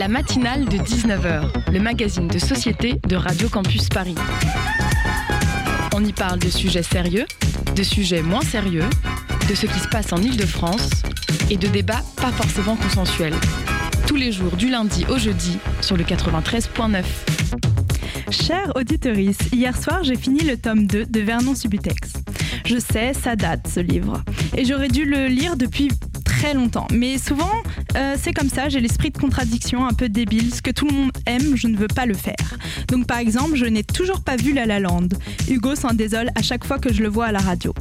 La matinale de 19h, le magazine de société de Radio Campus Paris. On y parle de sujets sérieux, de sujets moins sérieux, de ce qui se passe en Ile-de-France et de débats pas forcément consensuels. Tous les jours du lundi au jeudi sur le 93.9. Chers auditeurice, hier soir j'ai fini le tome 2 de Vernon Subutex. Je sais, ça date ce livre. Et j'aurais dû le lire depuis très longtemps. Mais souvent, euh, c'est comme ça, j'ai l'esprit de contradiction un peu débile. Ce que tout le monde aime, je ne veux pas le faire. Donc par exemple, je n'ai toujours pas vu La La Land. Hugo s'en désole à chaque fois que je le vois à la radio.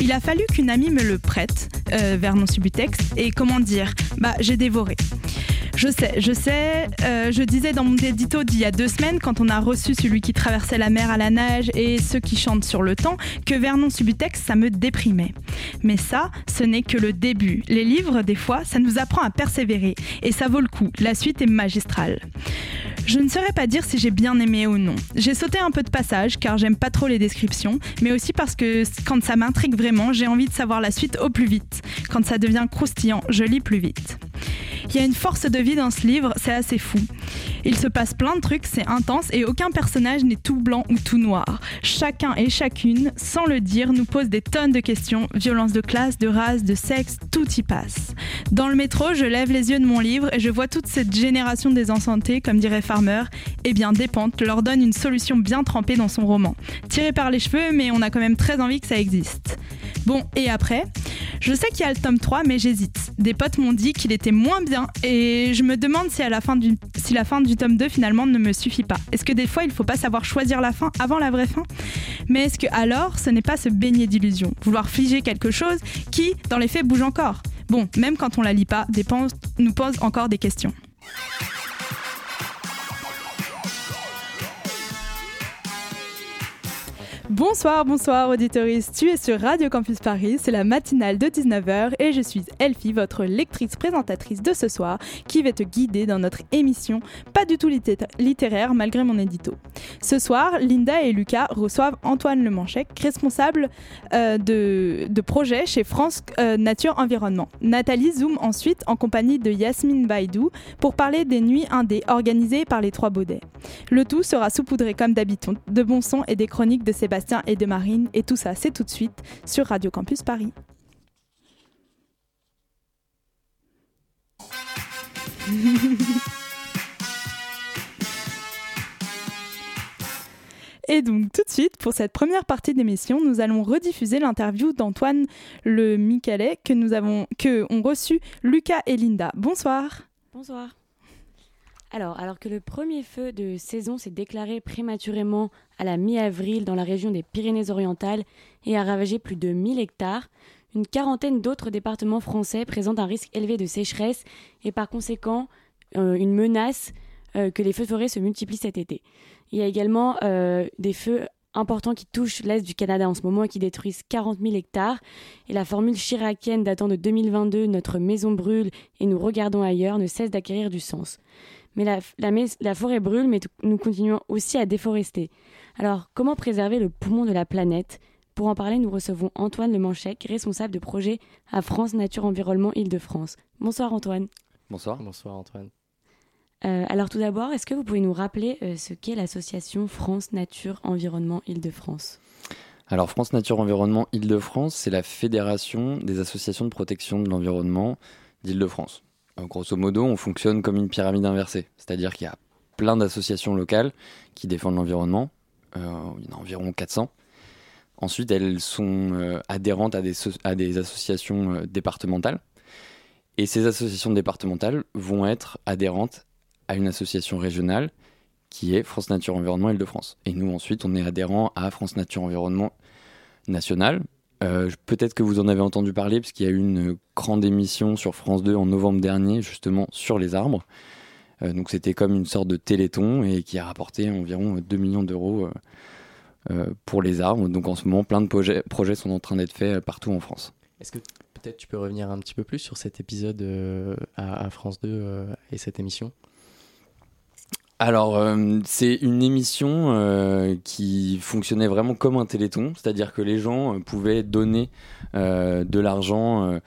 Il a fallu qu'une amie me le prête, euh, Vernon Subutex, et comment dire, bah j'ai dévoré. Je sais, je sais. Euh, je disais dans mon édito d'il y a deux semaines, quand on a reçu celui qui traversait la mer à la nage et ceux qui chantent sur le temps, que Vernon Subutex, ça me déprimait. Mais ça, ce n'est que le début. Les livres, des fois, ça nous apprend à persévérer. Et ça vaut le coup. La suite est magistrale. Je ne saurais pas dire si j'ai bien aimé ou non. J'ai sauté un peu de passage car j'aime pas trop les descriptions, mais aussi parce que quand ça m'intrigue vraiment, j'ai envie de savoir la suite au plus vite. Quand ça devient croustillant, je lis plus vite. Il y a une force de vie dans ce livre, c'est assez fou. Il se passe plein de trucs, c'est intense et aucun personnage n'est tout blanc ou tout noir. Chacun et chacune, sans le dire, nous pose des tonnes de questions. Violence de classe, de race, de sexe, tout y passe. Dans le métro, je lève les yeux de mon livre et je vois toute cette génération des enchantés, comme dirait Farmer. Eh bien, Dépente leur donne une solution bien trempée dans son roman. Tiré par les cheveux, mais on a quand même très envie que ça existe. Bon, et après? Je sais qu'il y a le tome 3, mais j'hésite. Des potes m'ont dit qu'il était moins bien et je me demande si, la fin du, tome 2 finalement ne me suffit pas. Est-ce que des fois il faut pas savoir choisir la fin avant la vraie fin? Mais est-ce que alors ce n'est pas se baigner d'illusions? Vouloir figer quelque chose qui, dans les faits, bouge encore? Bon, même quand on la lit pas, dépense, nous pose encore des questions. Bonsoir, bonsoir auditoris, tu es sur Radio Campus Paris, c'est la matinale de 19h et je suis Elfie, votre lectrice présentatrice de ce soir, qui va te guider dans notre émission, pas du tout littéraire malgré mon édito. Ce soir, Linda et Lucas reçoivent Antoine Lemanchec, responsable euh, de, projet chez France euh, Nature Environnement. Nathalie zoom ensuite en compagnie de Yasmine Baïdou pour parler des nuits indées organisées par les Trois Baudets. Le tout sera saupoudré comme d'habitude de bons sons et des chroniques de Sébastien et de Marine. Et tout ça, c'est tout de suite sur Radio Campus Paris. Et donc tout de suite, pour cette première partie d'émission, nous allons rediffuser l'interview d'Antoine Le Micalet que nous avons que ont reçu Lucas et Linda. Bonsoir. Bonsoir. Alors, alors que le premier feu de saison s'est déclaré prématurément à la mi-avril dans la région des Pyrénées-Orientales et a ravagé plus de 1000 hectares, une quarantaine d'autres départements français présentent un risque élevé de sécheresse et par conséquent euh, une menace euh, que les feux de forêt se multiplient cet été. Il y a également euh, des feux importants qui touchent l'est du Canada en ce moment et qui détruisent 40 000 hectares. Et la formule chiracienne datant de 2022, notre maison brûle et nous regardons ailleurs, ne cesse d'acquérir du sens. Mais la, forêt brûle, mais nous continuons aussi à déforester. Alors, comment préserver le poumon de la planète? Pour en parler, nous recevons Antoine Lemanchec, responsable de projet à France Nature Environnement Île-de-France. Bonsoir Antoine. Bonsoir. Bonsoir Antoine. Euh, alors tout d'abord, est-ce que vous pouvez nous rappeler euh, ce qu'est l'association France Nature Environnement Île-de-France? Alors France Nature Environnement Île-de-France, c'est la fédération des associations de protection de l'environnement d'Île-de-France. Euh, grosso modo, on fonctionne comme une pyramide inversée, c'est-à-dire qu'il y a plein d'associations locales qui défendent l'environnement, euh, il y en a environ 400. Ensuite, elles sont euh, adhérentes à des, associations départementales. Et ces associations départementales vont être adhérentes à une association régionale qui est France Nature Environnement Île-de-France. Et nous, ensuite, on est adhérents à France Nature Environnement National, euh, peut-être que vous en avez entendu parler, parce qu'il y a eu une grande émission sur France 2 en novembre dernier, justement sur les arbres. Euh, donc c'était comme une sorte de téléthon et qui a rapporté environ 2 millions d'euros euh, pour les arbres. Donc en ce moment, plein de projets, projets sont en train d'être faits partout en France. Est-ce que peut-être tu peux revenir un petit peu plus sur cet épisode à, à, France 2 et cette émission? Alors, euh, c'est une émission euh, qui fonctionnait vraiment comme un téléthon, c'est-à-dire que les gens euh, pouvaient donner de l'argent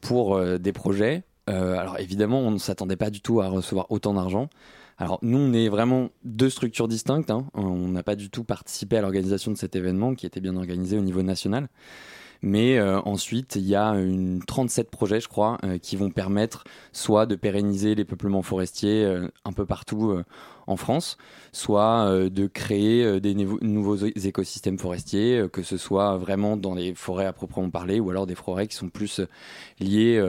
pour des projets alors évidemment, on ne s'attendait pas du tout à recevoir autant d'argent. Alors nous, on est vraiment deux structures distinctes. Hein. On n'a pas du tout participé à l'organisation de cet événement qui était bien organisé au niveau national. Mais euh, ensuite, il y a une 37 projets, je crois, euh, qui vont permettre soit de pérenniser les peuplements forestiers euh, un peu partout en France, soit de créer des nouveaux écosystèmes forestiers, que ce soit vraiment dans les forêts à proprement parler, ou alors des forêts qui sont plus liées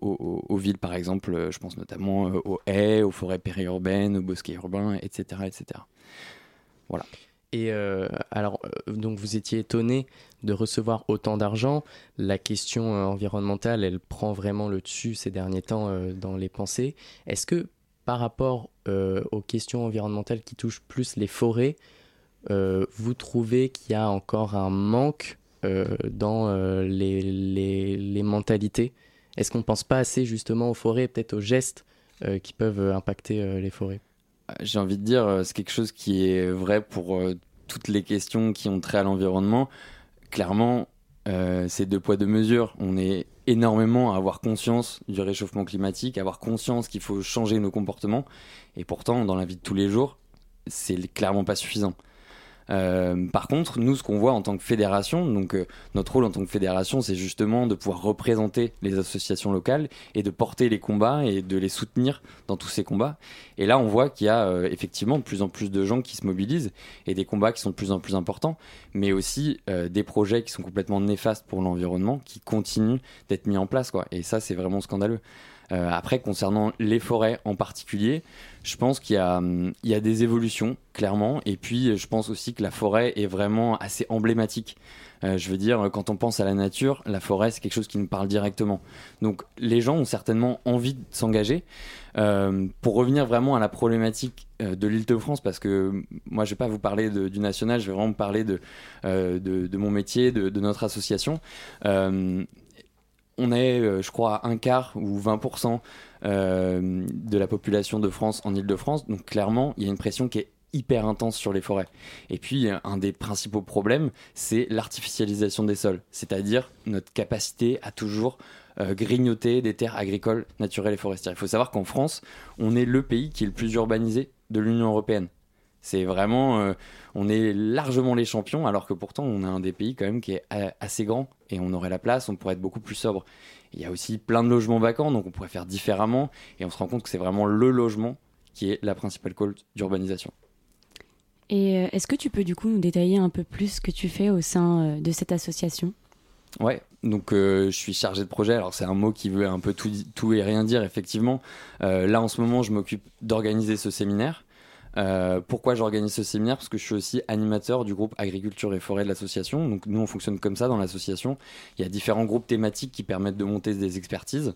aux, villes, par exemple. Je pense notamment aux haies, aux forêts périurbaines, aux bosquets urbains, etc., etc. Voilà. Et alors, donc vous étiez étonné de recevoir autant d'argent. La question euh, environnementale, elle prend vraiment le dessus ces derniers temps euh, dans les pensées. Est-ce que par rapport euh, aux questions environnementales qui touchent plus les forêts, vous trouvez qu'il y a encore un manque dans les, les, mentalités? Est-ce qu'on ne pense pas assez justement aux forêts, peut-être aux gestes qui peuvent impacter les forêts? J'ai envie de dire, c'est quelque chose qui est vrai pour toutes les questions qui ont trait à l'environnement clairement, euh, c'est deux poids deux mesures. On est énormément à avoir conscience du réchauffement climatique, à avoir conscience qu'il faut changer nos comportements. Et pourtant, dans la vie de tous les jours, c'est clairement pas suffisant. Euh, par contre, nous, ce qu'on voit en tant que fédération, donc euh, notre rôle en tant que fédération, c'est justement de pouvoir représenter les associations locales et de porter les combats et de les soutenir dans tous ces combats. Et là, on voit qu'il y a euh, effectivement de plus en plus de gens qui se mobilisent et des combats qui sont de plus en plus importants, mais aussi des projets qui sont complètement néfastes pour l'environnement qui continuent d'être mis en place. Quoi. Et ça, c'est vraiment scandaleux. Euh, après, concernant les forêts en particulier, je pense qu'il y, y, a des évolutions, clairement. Et puis, je pense aussi que la forêt est vraiment assez emblématique. Euh, je veux dire, quand on pense à la nature, la forêt, c'est quelque chose qui nous parle directement. Donc, les gens ont certainement envie de s'engager. Euh, pour revenir vraiment à la problématique de l'île de France, parce que moi, je vais pas vous parler du national, je vais vraiment parler de, mon métier, de notre association on est, euh, je crois, un quart ou 20% euh, de la population de France en Ile-de-France. Donc clairement, il y a une pression qui est hyper intense sur les forêts. Et puis, un des principaux problèmes, c'est l'artificialisation des sols, c'est-à-dire notre capacité à toujours euh, grignoter des terres agricoles, naturelles et forestières. Il faut savoir qu'en France, on est le pays qui est le plus urbanisé de l'Union européenne. C'est vraiment, euh, on est largement les champions, alors que pourtant on est un des pays quand même qui est assez grand et on aurait la place, on pourrait être beaucoup plus sobre. Il y a aussi plein de logements vacants, donc on pourrait faire différemment et on se rend compte que c'est vraiment le logement qui est la principale cause d'urbanisation. Et euh, est-ce que tu peux du coup nous détailler un peu plus ce que tu fais au sein euh, de cette association? Ouais, donc je suis chargé de projet. Alors c'est un mot qui veut un peu tout, tout et rien dire effectivement. là en ce moment, je m'occupe d'organiser ce séminaire. Euh, pourquoi j'organise ce séminaire? Parce que je suis aussi animateur du groupe Agriculture et Forêt de l'association. Donc nous, on fonctionne comme ça dans l'association. Il y a différents groupes thématiques qui permettent de monter des expertises.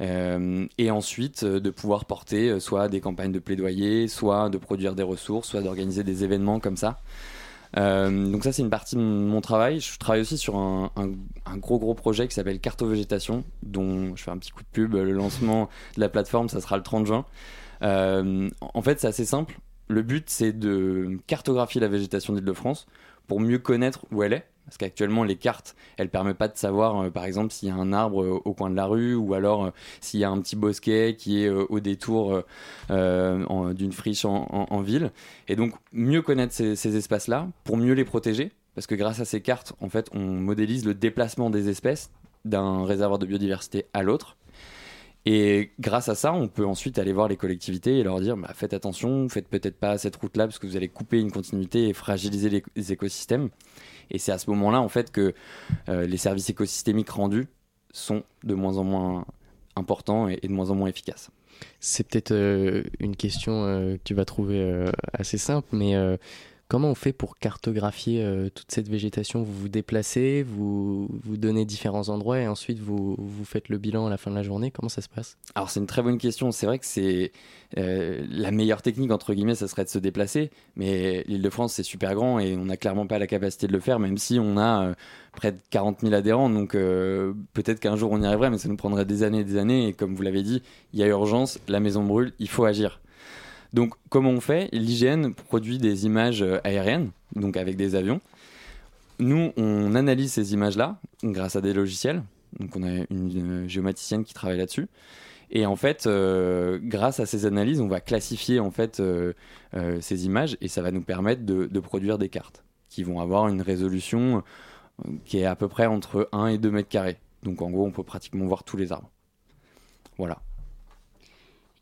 Euh, et ensuite euh, de pouvoir porter soit des campagnes de plaidoyer, soit de produire des ressources, soit d'organiser des événements comme ça. donc ça c'est une partie de mon travail. Je travaille aussi sur un, gros gros projet qui s'appelle Cartovégétation, dont je fais un petit coup de pub. Le lancement de la plateforme, ça sera le 30 juin. en fait c'est assez simple. Le but, c'est de cartographier la végétation d'Île-de-France pour mieux connaître où elle est. Parce qu'actuellement, les cartes, elles ne permettent pas de savoir, euh, par exemple, s'il y a un arbre euh, au coin de la rue ou alors euh, s'il y a un petit bosquet qui est au détour d'une friche en, ville. Et donc, mieux connaître ces, ces espaces-là pour mieux les protéger. Parce que grâce à ces cartes, en fait, on modélise le déplacement des espèces d'un réservoir de biodiversité à l'autre. Et grâce à ça, on peut ensuite aller voir les collectivités et leur dire bah, faites attention, faites peut-être pas cette route-là parce que vous allez couper une continuité et fragiliser les, écosystèmes. Et c'est à ce moment-là en fait que euh, les services écosystémiques rendus sont de moins en moins importants et, de moins en moins efficaces. C'est peut-être euh, une question euh, que tu vas trouver assez simple, mais Comment on fait pour cartographier euh, toute cette végétation? Vous vous déplacez, vous, vous donnez différents endroits et ensuite vous, vous faites le bilan à la fin de la journée Comment ça se passe? Alors c'est une très bonne question. C'est vrai que c'est euh, la meilleure technique, entre guillemets, ça serait de se déplacer. Mais l'île de France, c'est super grand et on n'a clairement pas la capacité de le faire, même si on a euh, près de 40 000 adhérents. Donc peut-être qu'un jour on y arriverait, mais ça nous prendrait des années et des années. Et comme vous l'avez dit, il y a urgence, la maison brûle, il faut agir. Donc, comment on fait? L'IGN produit des images euh, aériennes, donc avec des avions. Nous, on analyse ces images-là grâce à des logiciels. Donc on a une géomaticienne qui travaille là-dessus. Et en fait, grâce à ces analyses, on va classifier en fait ces images et ça va nous permettre de, de, produire des cartes qui vont avoir une résolution qui est à peu près entre 1 et 2 mètres carrés. Donc en gros, on peut pratiquement voir tous les arbres. Voilà.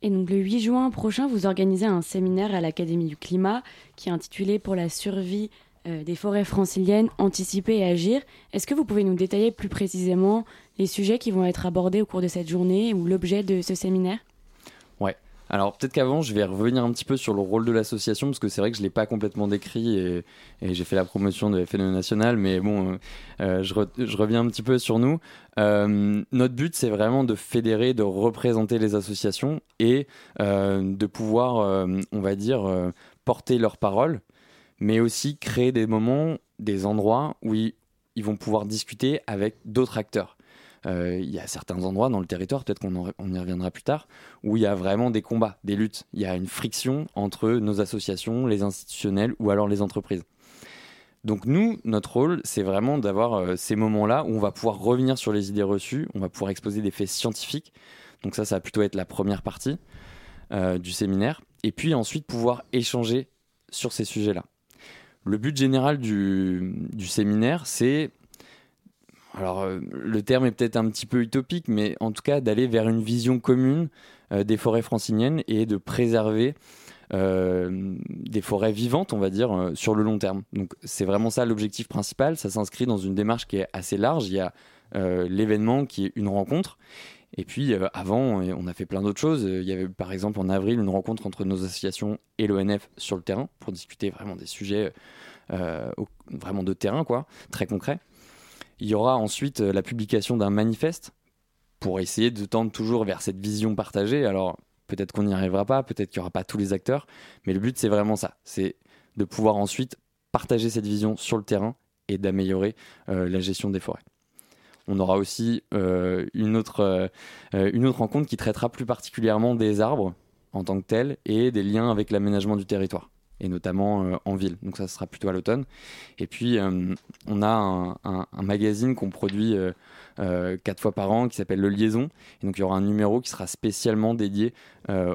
Et donc le 8 juin prochain, vous organisez un séminaire à l'Académie du climat qui est intitulé Pour la survie euh, des forêts franciliennes, anticiper et agir. Est-ce que vous pouvez nous détailler plus précisément les sujets qui vont être abordés au cours de cette journée ou l'objet de ce séminaire? Alors peut-être qu'avant, je vais revenir un petit peu sur le rôle de l'association, parce que c'est vrai que je ne l'ai pas complètement décrit et, j'ai fait la promotion de FNE National, mais bon, euh, euh, je, reviens un petit peu sur nous. Euh, notre but, c'est vraiment de fédérer, de représenter les associations et de pouvoir, on va dire, porter leur parole, mais aussi créer des moments, des endroits où ils vont pouvoir discuter avec d'autres acteurs. Euh, il y a certains endroits dans le territoire, peut-être qu'on y reviendra plus tard, où il y a vraiment des combats, des luttes. Il y a une friction entre nos associations, les institutionnels ou alors les entreprises. Donc nous, notre rôle, c'est vraiment d'avoir euh, ces moments-là où on va pouvoir revenir sur les idées reçues, on va pouvoir exposer des faits scientifiques. Donc ça, ça va plutôt être la première partie euh, du séminaire. Et puis ensuite pouvoir échanger sur ces sujets-là. Le but général du séminaire, c'est alors euh, le terme est peut-être un petit peu utopique, mais en tout cas d'aller vers une vision commune euh, des forêts franciliennes et de préserver euh, des forêts vivantes, on va dire, sur le long terme. Donc c'est vraiment ça l'objectif principal. Ça s'inscrit dans une démarche qui est assez large. Il y a l'événement qui est une rencontre. Et puis avant, on a fait plein d'autres choses. Il y avait par exemple en avril une rencontre entre nos associations et l'ONF sur le terrain pour discuter vraiment des sujets vraiment de terrain, quoi, très concrets. Il y aura ensuite euh, la publication d'un manifeste pour essayer de tendre toujours vers cette vision partagée. Alors peut-être qu'on n'y arrivera pas, peut-être qu'il n'y aura pas tous les acteurs, mais le but c'est vraiment ça, c'est de pouvoir ensuite partager cette vision sur le terrain et d'améliorer euh, la gestion des forêts. On aura aussi euh, une, autre, une autre rencontre qui traitera plus particulièrement des arbres en tant que tels et des liens avec l'aménagement du territoire et notamment euh, en ville. Donc ça sera plutôt à l'automne. Et puis euh, on a un, magazine qu'on produit euh, quatre fois par an qui s'appelle Le Liaison. Et donc il y aura un numéro qui sera spécialement dédié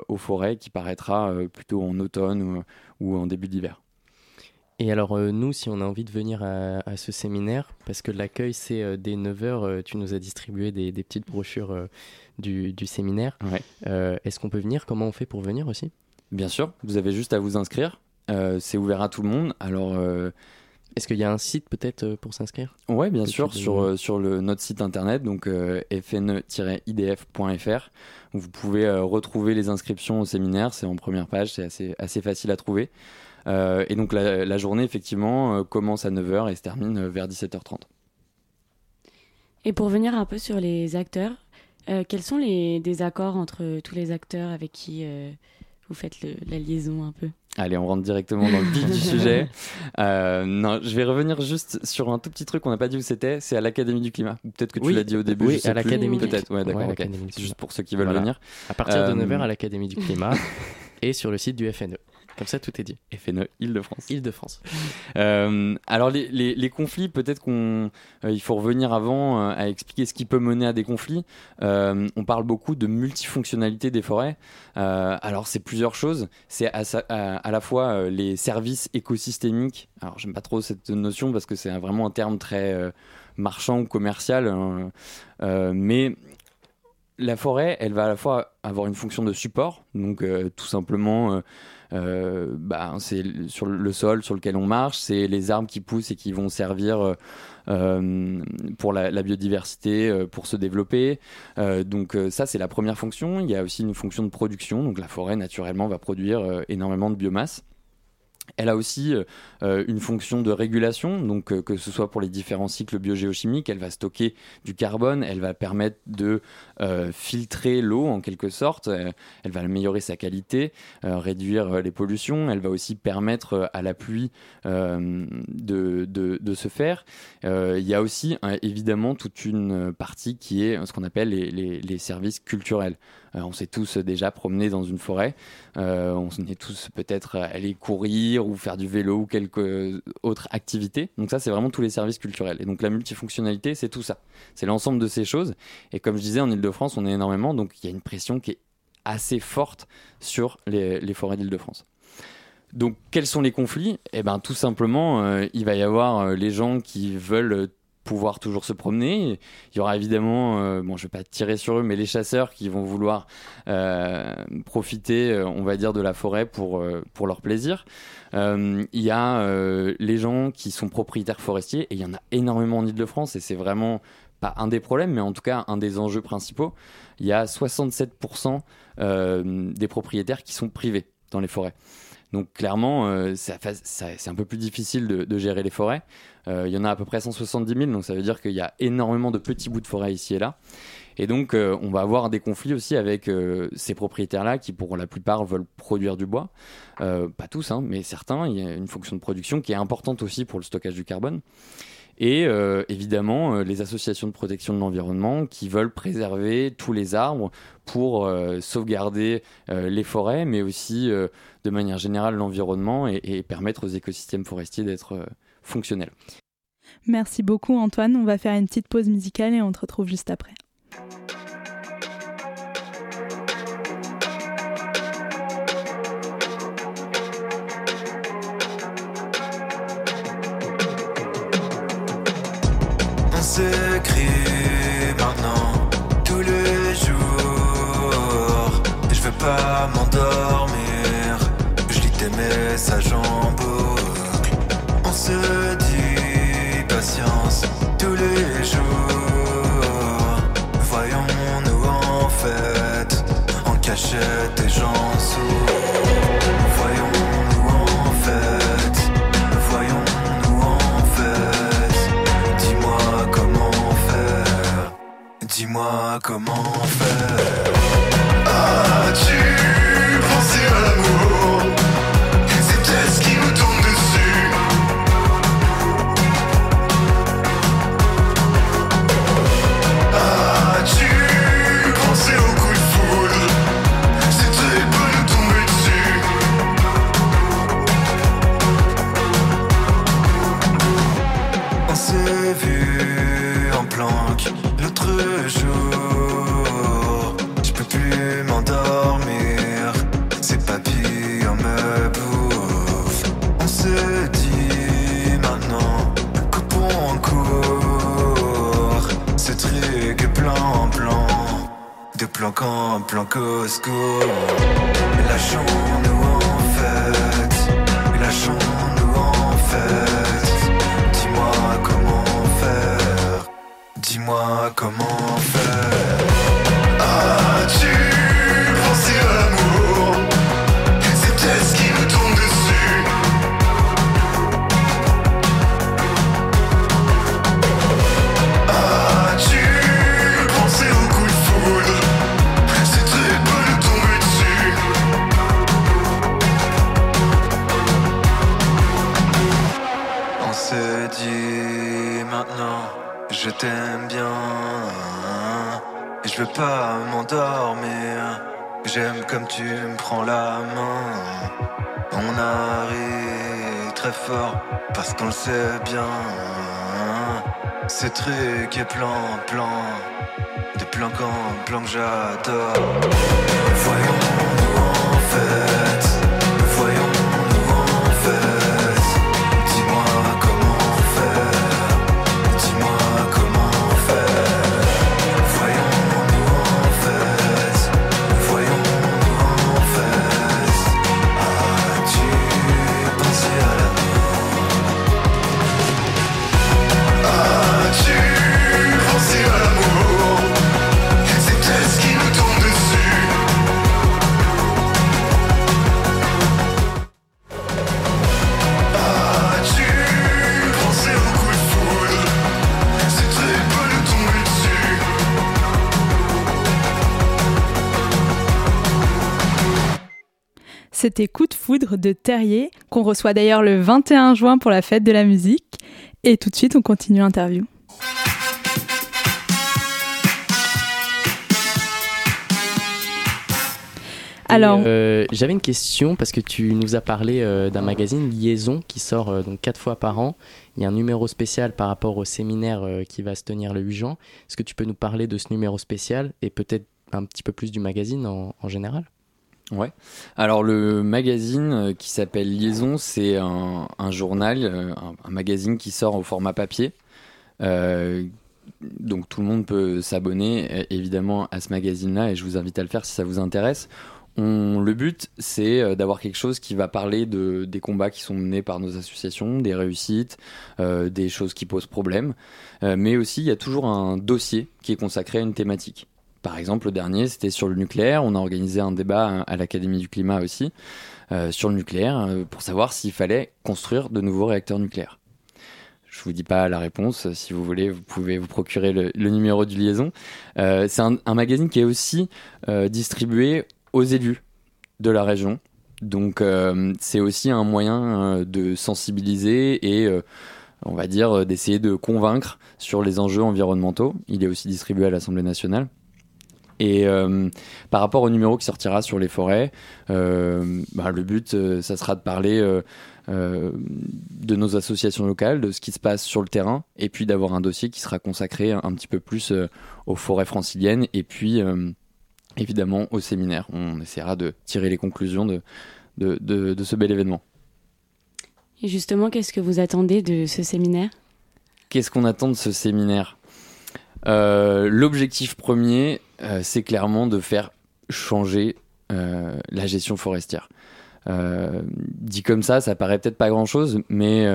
aux forêts qui paraîtra plutôt en automne ou, en début d'hiver. Et alors nous, si on a envie de venir à, ce séminaire, parce que l'accueil c'est dès 9h, tu nous as distribué des, petites brochures du, du, séminaire. Est-ce qu'on peut venir? Comment on fait pour venir aussi? Bien sûr, vous avez juste à vous inscrire. Euh, c'est ouvert à tout le monde. Alors. Euh, Est-ce qu'il y a un site peut-être euh, pour s'inscrire? Oui, bien sûr, sur, sur le, notre site internet, donc fne-idf.fr. Vous pouvez retrouver les inscriptions au séminaire, c'est en première page, c'est assez, assez facile à trouver. et donc la, la journée, effectivement, commence à 9h et se termine vers 17h30. Et pour venir un peu sur les acteurs, quels sont les désaccords entre tous les acteurs avec qui vous faites la liaison un peu? Allez, on rentre directement dans le vif du sujet. Euh, non, je vais revenir juste sur un tout petit truc qu'on n'a pas dit où c'était. C'est à l'Académie du climat. Peut-être que tu l'as dit au début. Oui, à l'Académie. Peut-être. Ouais, d'accord. C'est juste pour ceux qui veulent venir. À partir de 9h euh, à l'Académie du climat et sur le site du FNE. Comme ça, tout est dit. FNE Île-de-France. Île-de-France. Euh, alors, les, les, conflits, peut-être qu'il euh, faut revenir avant euh, à expliquer ce qui peut mener à des conflits. on parle beaucoup de multifonctionnalité des forêts. alors, c'est plusieurs choses. C'est à, à, la fois les services écosystémiques. Alors, j'aime pas trop cette notion parce que c'est vraiment un terme très marchand ou commercial. Hein. mais la forêt, elle va à la fois avoir une fonction de support, donc tout simplement euh, bah, c'est sur le sol sur lequel on marche, c'est les arbres qui poussent et qui vont servir euh, euh, pour la, biodiversité, pour se développer. donc ça, c'est la première fonction. Il y a aussi une fonction de production. Donc la forêt, naturellement, va produire énormément de biomasse. Elle a aussi euh, euh, une fonction de régulation, donc euh, que ce soit pour les différents cycles biogéochimiques, elle va stocker du carbone, elle va permettre de filtrer l'eau en quelque sorte, elle va améliorer sa qualité, réduire les pollutions, elle va aussi permettre à la pluie de, de, se faire. il y a aussi évidemment toute une partie qui est ce qu'on appelle les services culturels. On s'est tous déjà promenés dans une forêt. on est tous peut-être allés courir ou faire du vélo ou quelque autre activité. Donc ça, c'est vraiment tous les services culturels. Et donc la multifonctionnalité, c'est tout ça. C'est l'ensemble de ces choses. Et comme je disais, en Ile-de-France, on est énormément. Donc il y a une pression qui est assez forte sur les, forêts d'Île-de-France. Donc, quels sont les conflits? Eh bien, tout simplement, euh, il va y avoir euh, les gens qui veulent pouvoir toujours se promener. Il y aura évidemment, euh, bon, je vais pas tirer sur eux, mais les chasseurs qui vont vouloir profiter, on va dire, de la forêt pour, pour leur plaisir. il y a les gens qui sont propriétaires forestiers, et il y en a énormément en Ile-de-France, et c'est vraiment pas un des problèmes, mais en tout cas un des enjeux principaux. Il y a 67% des propriétaires qui sont privés dans les forêts. Donc clairement, euh, c'est un peu plus difficile de, gérer les forêts. Euh, il y en a à peu près 170 000, donc ça veut dire qu'il y a énormément de petits bouts de forêt ici et là. Et donc, euh, on va avoir des conflits aussi avec ces propriétaires-là qui, pour la plupart, veulent produire du bois. pas tous, hein, mais certains. Il y a une fonction de production qui est importante aussi pour le stockage du carbone et euh, évidemment euh, les associations de protection de l'environnement qui veulent préserver tous les arbres pour euh, sauvegarder les forêts, mais aussi de manière générale l'environnement et, et, permettre aux écosystèmes forestiers d'être fonctionnels. Merci beaucoup Antoine, on va faire une petite pause musicale et on te retrouve juste après. De plan quand plan C'était Coup de foudre de Terrier, qu'on reçoit d'ailleurs le 21 juin pour la fête de la musique. Et tout de suite, on continue l'interview. Alors, Euh, J'avais une question parce que tu nous as parlé euh, d'un magazine Liaison qui sort euh, donc quatre fois par an. Il y a un numéro spécial par rapport au séminaire qui va se tenir le 8 juin. Est-ce que tu peux nous parler de ce numéro spécial et peut-être un petit peu plus du magazine en, en général? Ouais. Alors le magazine euh, qui s'appelle Liaison, c'est un, journal, euh, un, magazine qui sort au format papier. Euh, donc tout le monde peut s'abonner évidemment à ce magazine-là et je vous invite à le faire si ça vous intéresse. Le but, c'est d'avoir quelque chose qui va parler de, des combats qui sont menés par nos associations, des réussites, des choses qui posent problème. Mais aussi, il y a toujours un dossier qui est consacré à une thématique. Par exemple, le dernier, c'était sur le nucléaire. On a organisé un débat à l'Académie du climat aussi euh, sur le nucléaire euh, pour savoir s'il fallait construire de nouveaux réacteurs nucléaires. Je vous dis pas la réponse. Si vous voulez, vous pouvez vous procurer le, numéro du liaison. Euh, c'est un, magazine qui est aussi distribué aux élus de la région. Donc c'est aussi un moyen de sensibiliser et on va dire d'essayer de convaincre sur les enjeux environnementaux. Il est aussi distribué à l'Assemblée nationale. Et euh, par rapport au numéro qui sortira sur les forêts, euh, bah, le but, euh, ça sera de parler de nos associations locales, de ce qui se passe sur le terrain, et puis d'avoir un dossier qui sera consacré un, un petit peu plus aux forêts franciliennes, et puis évidemment au séminaire. On essaiera de tirer les conclusions de, de, de- de ce bel événement. Et justement, qu'est-ce que vous attendez de ce séminaire? Qu'est-ce qu'on attend de ce séminaire? L'objectif premier, euh, c'est clairement de faire changer euh, la gestion forestière. Euh, dit comme ça, ça paraît peut-être pas grand-chose, mais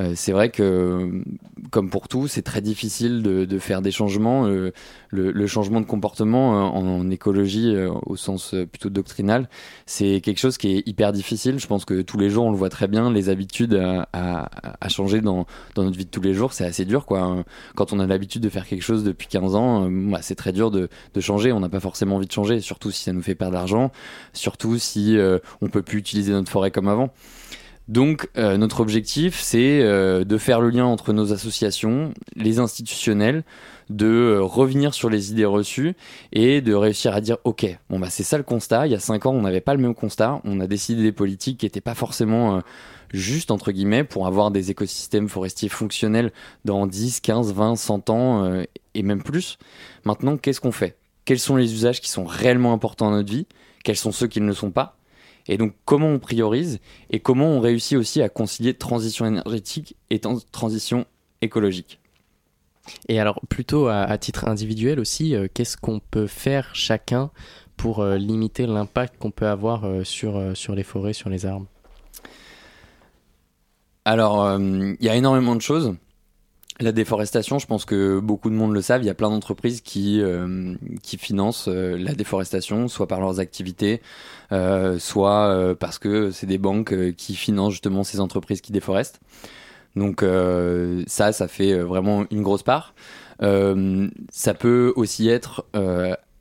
euh, c'est vrai que, comme pour tout, c'est très difficile de, de faire des changements. Euh, le, le changement de comportement euh, en, en écologie, euh, au sens plutôt doctrinal, c'est quelque chose qui est hyper difficile. Je pense que tous les jours, on le voit très bien, les habitudes à, à, à changer dans, dans notre vie de tous les jours, c'est assez dur. Quoi. Quand on a l'habitude de faire quelque chose depuis 15 ans, bah, c'est très dur de, de changer. On n'a pas forcément envie de changer, surtout si ça nous fait perdre de l'argent, surtout si on peut plus utiliser notre forêt comme avant. Donc euh, notre objectif, c'est euh, de faire le lien entre nos associations, les institutionnels, de euh, revenir sur les idées reçues et de réussir à dire ok, bon bah c'est ça le constat. Il y a cinq ans, on n'avait pas le même constat. On a décidé des politiques qui n'étaient pas forcément justes entre guillemets pour avoir des écosystèmes forestiers fonctionnels dans 10, 15, 20, 100 ans et même plus. Maintenant, qu'est-ce qu'on fait? Quels sont les usages qui sont réellement importants dans notre vie? Quels sont ceux qui ne le sont pas? Et donc, comment on priorise et comment on réussit aussi à concilier transition énergétique et transition écologique? Et alors, plutôt à, à titre individuel aussi, euh, qu'est-ce qu'on peut faire chacun pour euh, limiter l'impact qu'on peut avoir euh, sur, sur les forêts, sur les arbres? Alors, il y a énormément de choses. La déforestation, je pense que beaucoup de monde le savent. Il y a plein d'entreprises qui, euh, financent euh, la déforestation, soit par leurs activités, euh, soit parce que c'est des banques qui financent justement ces entreprises qui déforestent. Donc ça, ça fait vraiment une grosse part. Ça peut aussi être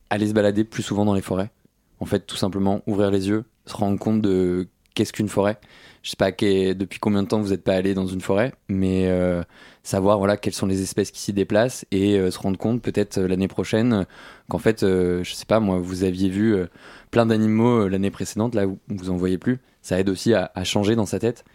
aller se balader plus souvent dans les forêts. En fait, tout simplement ouvrir les yeux, se rendre compte de qu'est-ce qu'une forêt. Je sais pas depuis combien de temps vous n'êtes pas allé dans une forêt, mais euh, savoir voilà quelles sont les espèces qui s'y déplacent et euh, se rendre compte peut-être euh, l'année prochaine qu'en fait, je sais pas moi, vous aviez vu plein d'animaux l'année précédente, là où vous en voyez plus. Ça aide aussi à, à changer dans sa tête.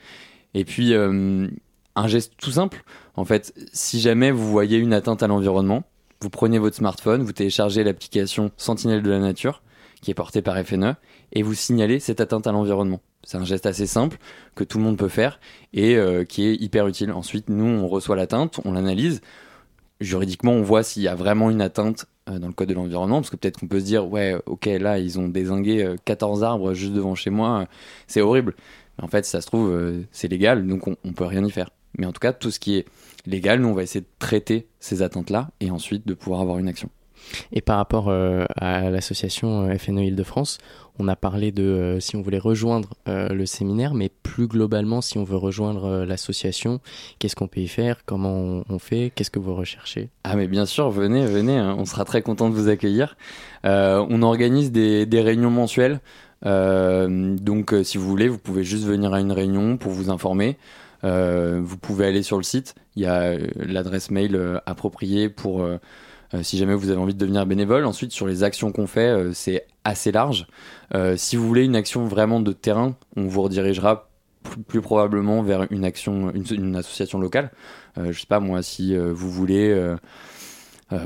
Et puis un geste tout simple, en fait, si jamais vous voyez une atteinte à l'environnement, vous prenez votre smartphone, vous téléchargez l'application Sentinelle de la nature qui est portée par FNE et vous signalez cette atteinte à l'environnement. C'est un geste assez simple que tout le monde peut faire et euh, qui est hyper utile. Ensuite, nous, on reçoit l'atteinte, on l'analyse. Juridiquement, on voit s'il y a vraiment une atteinte euh, dans le code de l'environnement, parce que peut-être qu'on peut se dire, ouais, ok, là, ils ont désingué euh, 14 arbres juste devant chez moi, euh, c'est horrible. Mais en fait, ça se trouve, c'est légal, donc on, on peut rien y faire. Mais en tout cas, tout ce qui est légal, nous, on va essayer de traiter ces atteintes-là et ensuite de pouvoir avoir une action. Et par rapport euh, à l'association euh, FNE Île-de-France, on a parlé de euh, si on voulait rejoindre le séminaire, mais plus globalement, si on veut rejoindre l'association, qu'est-ce qu'on peut y faire Comment on, fait Qu'est-ce que vous recherchez? Ah mais bien sûr, venez, venez, hein, on sera très content de vous accueillir. On organise des, réunions mensuelles, donc si vous voulez, vous pouvez juste venir à une réunion pour vous informer. Vous pouvez aller sur le site, il y a l'adresse mail appropriée pour euh, si jamais vous avez envie de devenir bénévole. Ensuite, sur les actions qu'on fait, euh, c'est assez large. Euh, si vous voulez une action vraiment de terrain, on vous redirigera plus, probablement vers une action, une, association locale. Je sais pas moi, si vous voulez.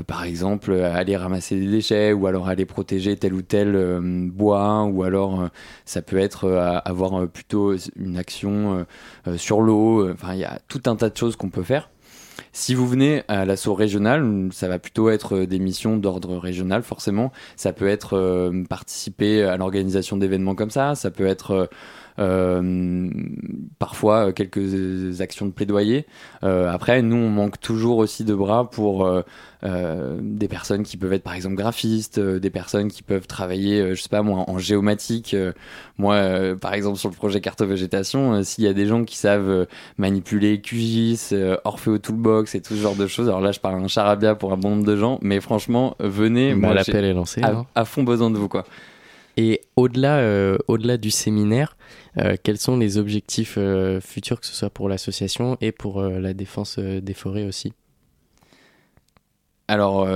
par exemple, aller ramasser des déchets ou alors aller protéger tel ou tel bois ou alors ça peut être avoir plutôt une action sur l'eau. Enfin, il y a tout un tas de choses qu'on peut faire. Si vous venez à l'assaut régional, ça va plutôt être euh, des missions d'ordre régional, forcément. Ça peut être euh, participer à l'organisation d'événements comme ça, ça peut être euh, parfois euh, quelques actions de plaidoyer. Euh, après, nous, on manque toujours aussi de bras pour euh, euh, des personnes qui peuvent être par exemple graphistes, euh, des personnes qui peuvent travailler, euh, je sais pas moi, en géomatique. Euh, moi, euh, par exemple, sur le projet cartovégétation, euh, s'il y a des gens qui savent euh, manipuler QGIS, euh, Orfeo Toolbox et tout ce genre de choses, alors là, je parle un charabia pour un bon nombre de gens, mais franchement, venez, Bah, L'appel est lancé. à, hein. à fond besoin de vous, quoi. Et au-delà, euh, au-delà du séminaire, euh, quels sont les objectifs euh, futurs, que ce soit pour l'association et pour la défense des forêts aussi? Alors,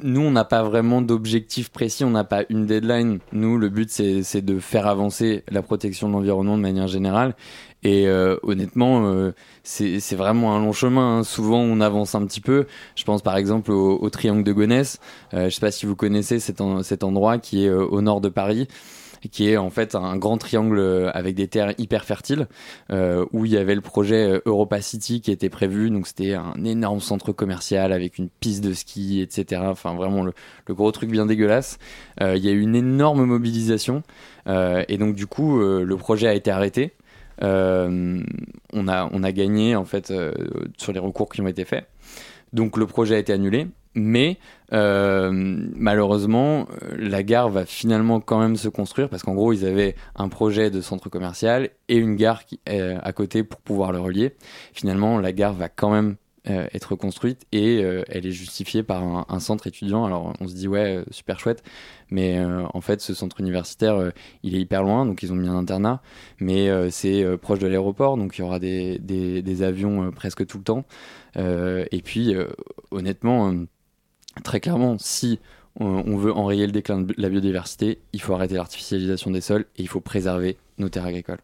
nous, on n'a pas vraiment d'objectif précis, on n'a pas une deadline. Nous, le but, c'est de faire avancer la protection de l'environnement de manière générale. Et euh, honnêtement, euh, c'est vraiment un long chemin. hein. Souvent, on avance un petit peu. Je pense par exemple au, triangle de Gonesse. Euh, je ne sais pas si vous connaissez cet, en- cet endroit qui est au nord de Paris qui est en fait un grand triangle avec des terres hyper fertiles, où il y avait le projet Europa City qui était prévu, donc c'était un énorme centre commercial avec une piste de ski, etc. Enfin vraiment le, gros truc bien dégueulasse. Il y a eu une énorme mobilisation, et donc du coup le projet a été arrêté. Euh, on, a, on a gagné en fait euh, sur les recours qui ont été faits. Donc le projet a été annulé, mais euh, malheureusement, la gare va finalement quand même se construire parce qu'en gros, ils avaient un projet de centre commercial et une gare qui, à côté pour pouvoir le relier. Finalement, la gare va quand même euh, être construite et euh, elle est justifiée par un, centre étudiant. Alors on se dit ouais, euh, super chouette, mais en fait, ce centre universitaire, il est hyper loin, donc ils ont mis un internat, mais c'est proche de l'aéroport, donc il y aura des, des, avions presque tout le temps. Et puis, honnêtement, très clairement, si on veut enrayer le déclin de la biodiversité, il faut arrêter l'artificialisation des sols et il faut préserver nos terres agricoles.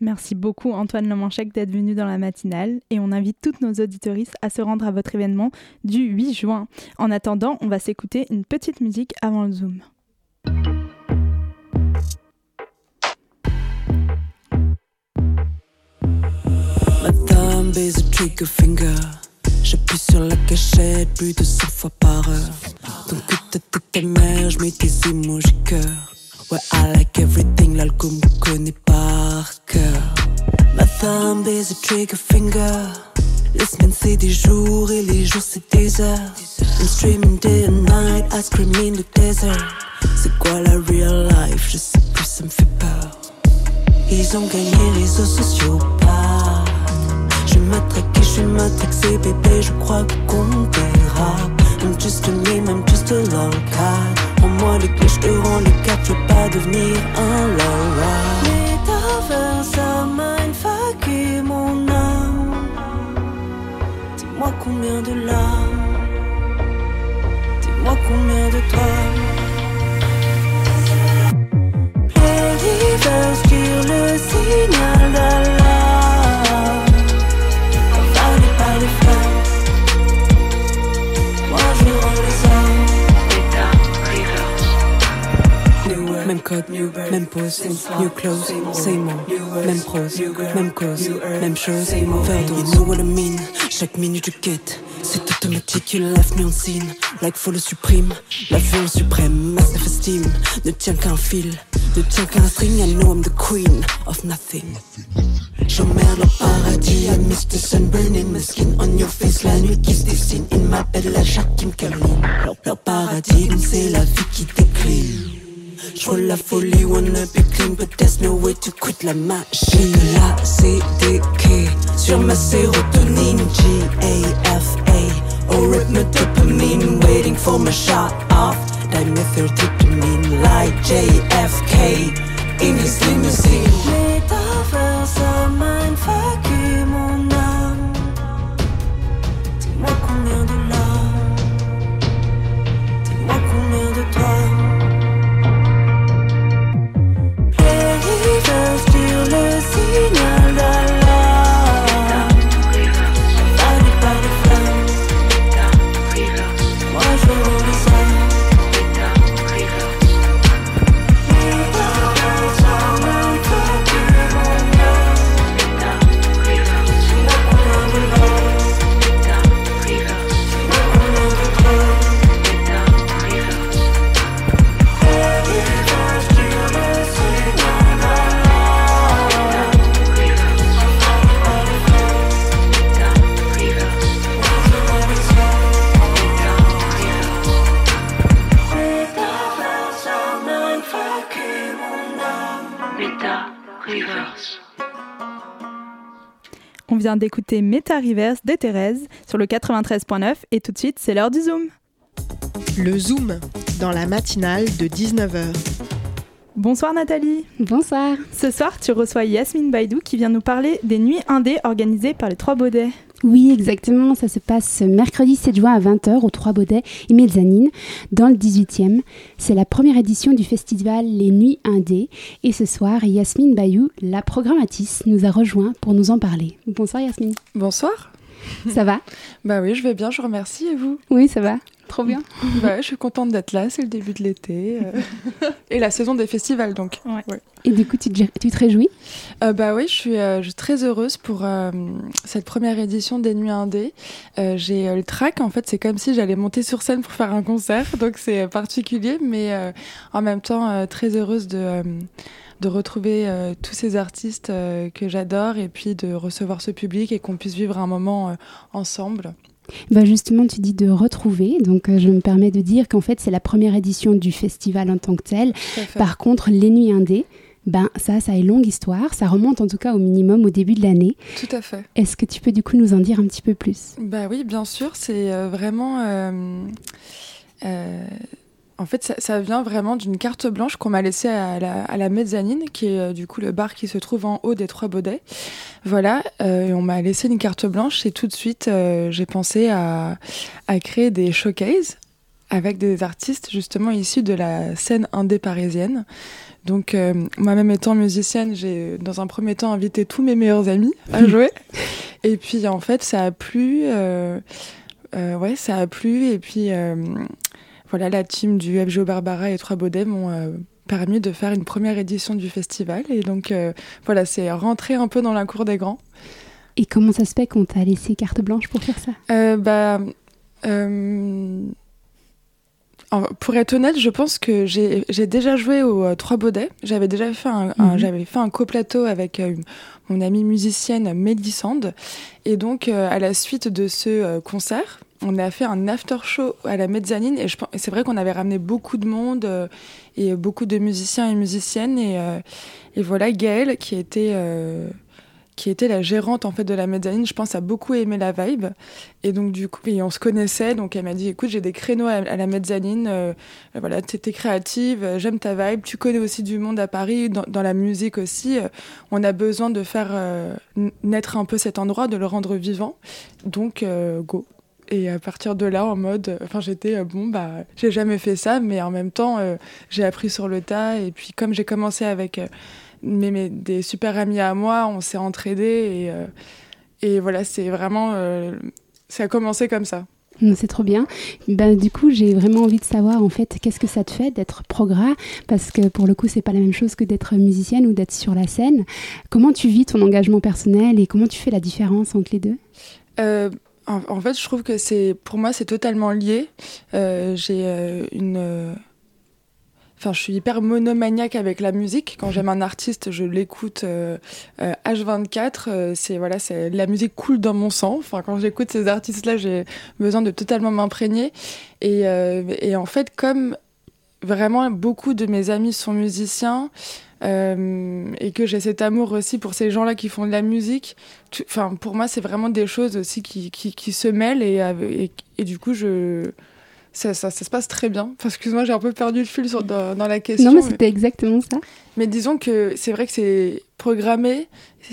Merci beaucoup Antoine Lemanchec d'être venu dans la matinale et on invite toutes nos auditoristes à se rendre à votre événement du 8 juin. En attendant, on va s'écouter une petite musique avant le Zoom. Ma thumb baise trigger finger. J'appuie sur la cachette plus de 100 fois par heure. Donc que tête ta mère, je mets tes emojis cœur. Ouais, I like everything, l'alcool me connaît cœur. Ma thumb baise a trigger finger. Les semaines c'est des jours et les jours c'est des heures. I'm streaming day and night, I scream in the desert. C'est quoi la real life? Je sais plus, ça me fait peur. Ils ont gagné réseaux sociaux pas. Je m'attraque et je matraxé bébé, je crois qu'on verra. I'm just a meme, I'm just a lolcat. Rends-moi les clés, je te rends les cartes, je veux pas devenir un lolcat. Ça mindfucké mon âme. Dis-moi combien de larmes. Dis-moi combien de toi. Pluriverse tire le signal d'alarme. Code, même pose, new clothes, same mot, même prose, même cause, même chose, faire You know what I mean, chaque minute je quête, c'est automatique, you left me on scene, like follow supreme, la violence suprême, ma self-esteem, ne tient qu'un fil, ne tient qu'un string, I know I'm the queen of nothing. J'emmerde leur paradis, I miss the sun burning my skin on your face, la nuit qui se dessine, in ma belle la Jacqueline Caroline. Leur, leur paradigme, c'est la vie qui décline. J'vois la folie, wanna be clean, but there's no way to quit la machine. C'est des quais sur ma sérotonine, G-A-F-A. Oh, Au rythme dopamine, waiting for my shot off. Dimethyltryptamine, like JFK in his limousine. D'écouter Meta Reverse de Thérèse sur le 93.9 et tout de suite c'est l'heure du Zoom. Le Zoom, dans la matinale de 19h. Bonsoir Nathalie. Bonsoir. Ce soir, tu reçois Yasmine Baïdou qui vient nous parler des nuits indées organisées par les Trois Baudets. Oui, exactement. Ça se passe mercredi 7 juin à 20h aux Trois Baudets et Mezzanine, dans le 18e. C'est la première édition du festival Les Nuits Indées. Et ce soir, Yasmine Bayou, la programmatrice, nous a rejoint pour nous en parler. Bonsoir Yasmine. Bonsoir. Ça va? Bah oui, je vais bien, je vous remercie. Et vous? Oui, ça va. Trop bien. bah, je suis contente d'être là, c'est le début de l'été. euh, et la saison des festivals, donc. Ouais. Et du coup, tu te, tu te réjouis? Euh, bah oui, je suis, euh, je suis très heureuse pour euh, cette première édition des Nuits Indées. Euh, J'ai euh, le track, en fait, c'est comme si j'allais monter sur scène pour faire un concert, donc c'est particulier, mais euh, en même temps euh, très heureuse de, euh, de retrouver euh, tous ces artistes euh, que j'adore et puis de recevoir ce public et qu'on puisse vivre un moment euh, ensemble. Bah Justement, tu dis de retrouver. Donc, euh, je me permets de dire qu'en fait, c'est la première édition du festival en tant que tel. Par contre, les Nuits Indées, ben, ça, ça a une longue histoire. Ça remonte en tout cas au minimum au début de l'année. Tout à fait. Est-ce que tu peux du coup nous en dire un petit peu plus? Bah oui, bien sûr, c'est euh, vraiment. euh, euh, en fait, ça, ça vient vraiment d'une carte blanche qu'on m'a laissée à la, à la mezzanine, qui est euh, du coup le bar qui se trouve en haut des Trois Baudets. Voilà, euh, et on m'a laissé une carte blanche et tout de suite, euh, j'ai pensé à, à créer des showcases avec des artistes justement issus de la scène indé parisienne. Donc, moi-même étant musicienne, j'ai dans un premier temps invité tous mes meilleurs amis à jouer. et puis, en fait, ça a plu. ouais, ça a plu. Et puis, voilà, la team du FGO Barbara et Trois Baudets m'ont euh, permis de faire une première édition du festival. Et donc, euh, voilà, c'est rentrer un peu dans la cour des grands. Et comment ça se fait qu'on t'a laissé carte blanche pour faire ça? Euh, bah, pour être honnête, je pense que j'ai déjà joué aux euh, Trois Baudets. J'avais déjà fait un, un- Mhm. j'avais fait un coplateau avec euh, mon amie musicienne Mélissande. Et donc, euh, à la suite de ce concert, on a fait un after show à la mezzanine. Et c'est vrai qu'on avait ramené beaucoup de monde euh, et beaucoup de musiciens et musiciennes. Et, euh, voilà, Gaëlle, qui était euh, qui était la gérante en fait de la mezzanine, je pense a beaucoup aimé la vibe et donc du coup et on se connaissait donc elle m'a dit écoute j'ai des créneaux à, la mezzanine voilà t'es créative j'aime ta vibe tu connais aussi du monde à Paris dans, la musique aussi on a besoin de faire naître un peu cet endroit de le rendre vivant donc go et à partir de là en mode enfin j'étais euh, bon bah j'ai jamais fait ça mais en même temps euh, j'ai appris sur le tas et puis comme j'ai commencé avec euh, mes, mes- des super amis à moi, on s'est entraidés et, euh, et voilà, c'est vraiment. ça a commencé comme ça. Non, C'est trop bien. Ben, du coup, j'ai vraiment envie de savoir en fait qu'est-ce que ça te fait d'être progrès? Parce que pour le coup, c'est pas la même chose que d'être musicienne ou d'être sur la scène. Comment tu vis ton engagement personnel et comment tu fais la différence entre les deux? En, fait, je trouve que c'est, pour moi, c'est totalement lié. Euh, j'ai euh, une. euh, Enfin, je suis hyper monomaniaque avec la musique. Quand j'aime un artiste, je l'écoute euh, euh, H24. euh, c'est voilà, c'est la musique coule dans mon sang. Enfin, quand j'écoute ces artistes-là, j'ai besoin de totalement m'imprégner. Et, en fait, comme vraiment beaucoup de mes amis sont musiciens et que j'ai cet amour aussi pour ces gens-là qui font de la musique, enfin, pour moi, c'est vraiment des choses aussi qui, qui, se mêlent et, et du coup, je ça, ça, ça se passe très bien. Enfin, excuse-moi, j'ai un peu perdu le fil sur, dans, dans la question. Non, mais c'était exactement ça. Mais disons que c'est vrai que c'est programmé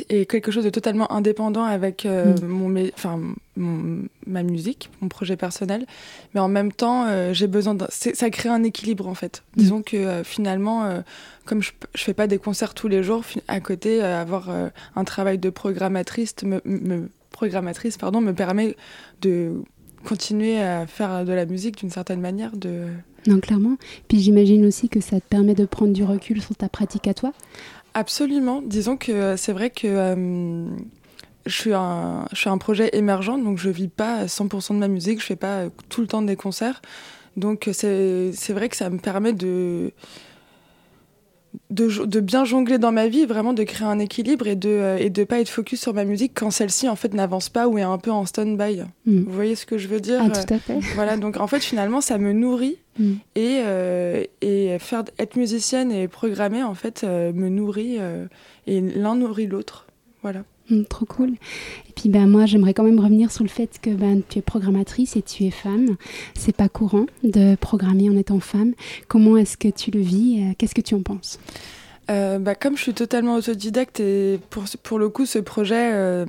et quelque chose de totalement indépendant avec euh, Mm. mon, enfin, mon- ma musique, mon projet personnel. Mais en même temps, euh, j'ai besoin d'un- Ça crée un équilibre en fait. Mm. Disons que euh, finalement, comme je, je fais pas des concerts tous les jours, à côté, avoir un travail de programmatrice me, me- programmatrice pardon, me permet de continuer à faire de la musique d'une certaine manière. De... Non, clairement. Puis j'imagine aussi que ça te permet de prendre du recul sur ta pratique à toi. Absolument. Disons que euh, c'est vrai que euh, je, suis un, je suis un projet émergent, donc je vis pas à 100% de ma musique, je fais pas tout le temps des concerts. Donc euh, c'est c'est vrai que ça me permet de, de, bien jongler dans ma vie, vraiment de créer un équilibre et de euh, et de pas être focus sur ma musique quand celle-ci en fait n'avance pas ou est un peu en stand-by. Mm. Vous voyez ce que je veux dire? Ah, tout à fait. Voilà, donc en fait finalement ça me nourrit Mm. Et, euh, et faire, être musicienne et programmer, en fait, euh, me nourrit euh, et l'un nourrit l'autre. Voilà. Mm, trop cool. Et puis ben moi j'aimerais quand même revenir sur le fait que ben tu es programmatrice et tu es femme. C'est pas courant de programmer en étant femme. Comment est-ce que tu le vis euh, Qu'est-ce que tu en penses? Euh, bah, comme je suis totalement autodidacte et pour, pour le coup ce projet euh,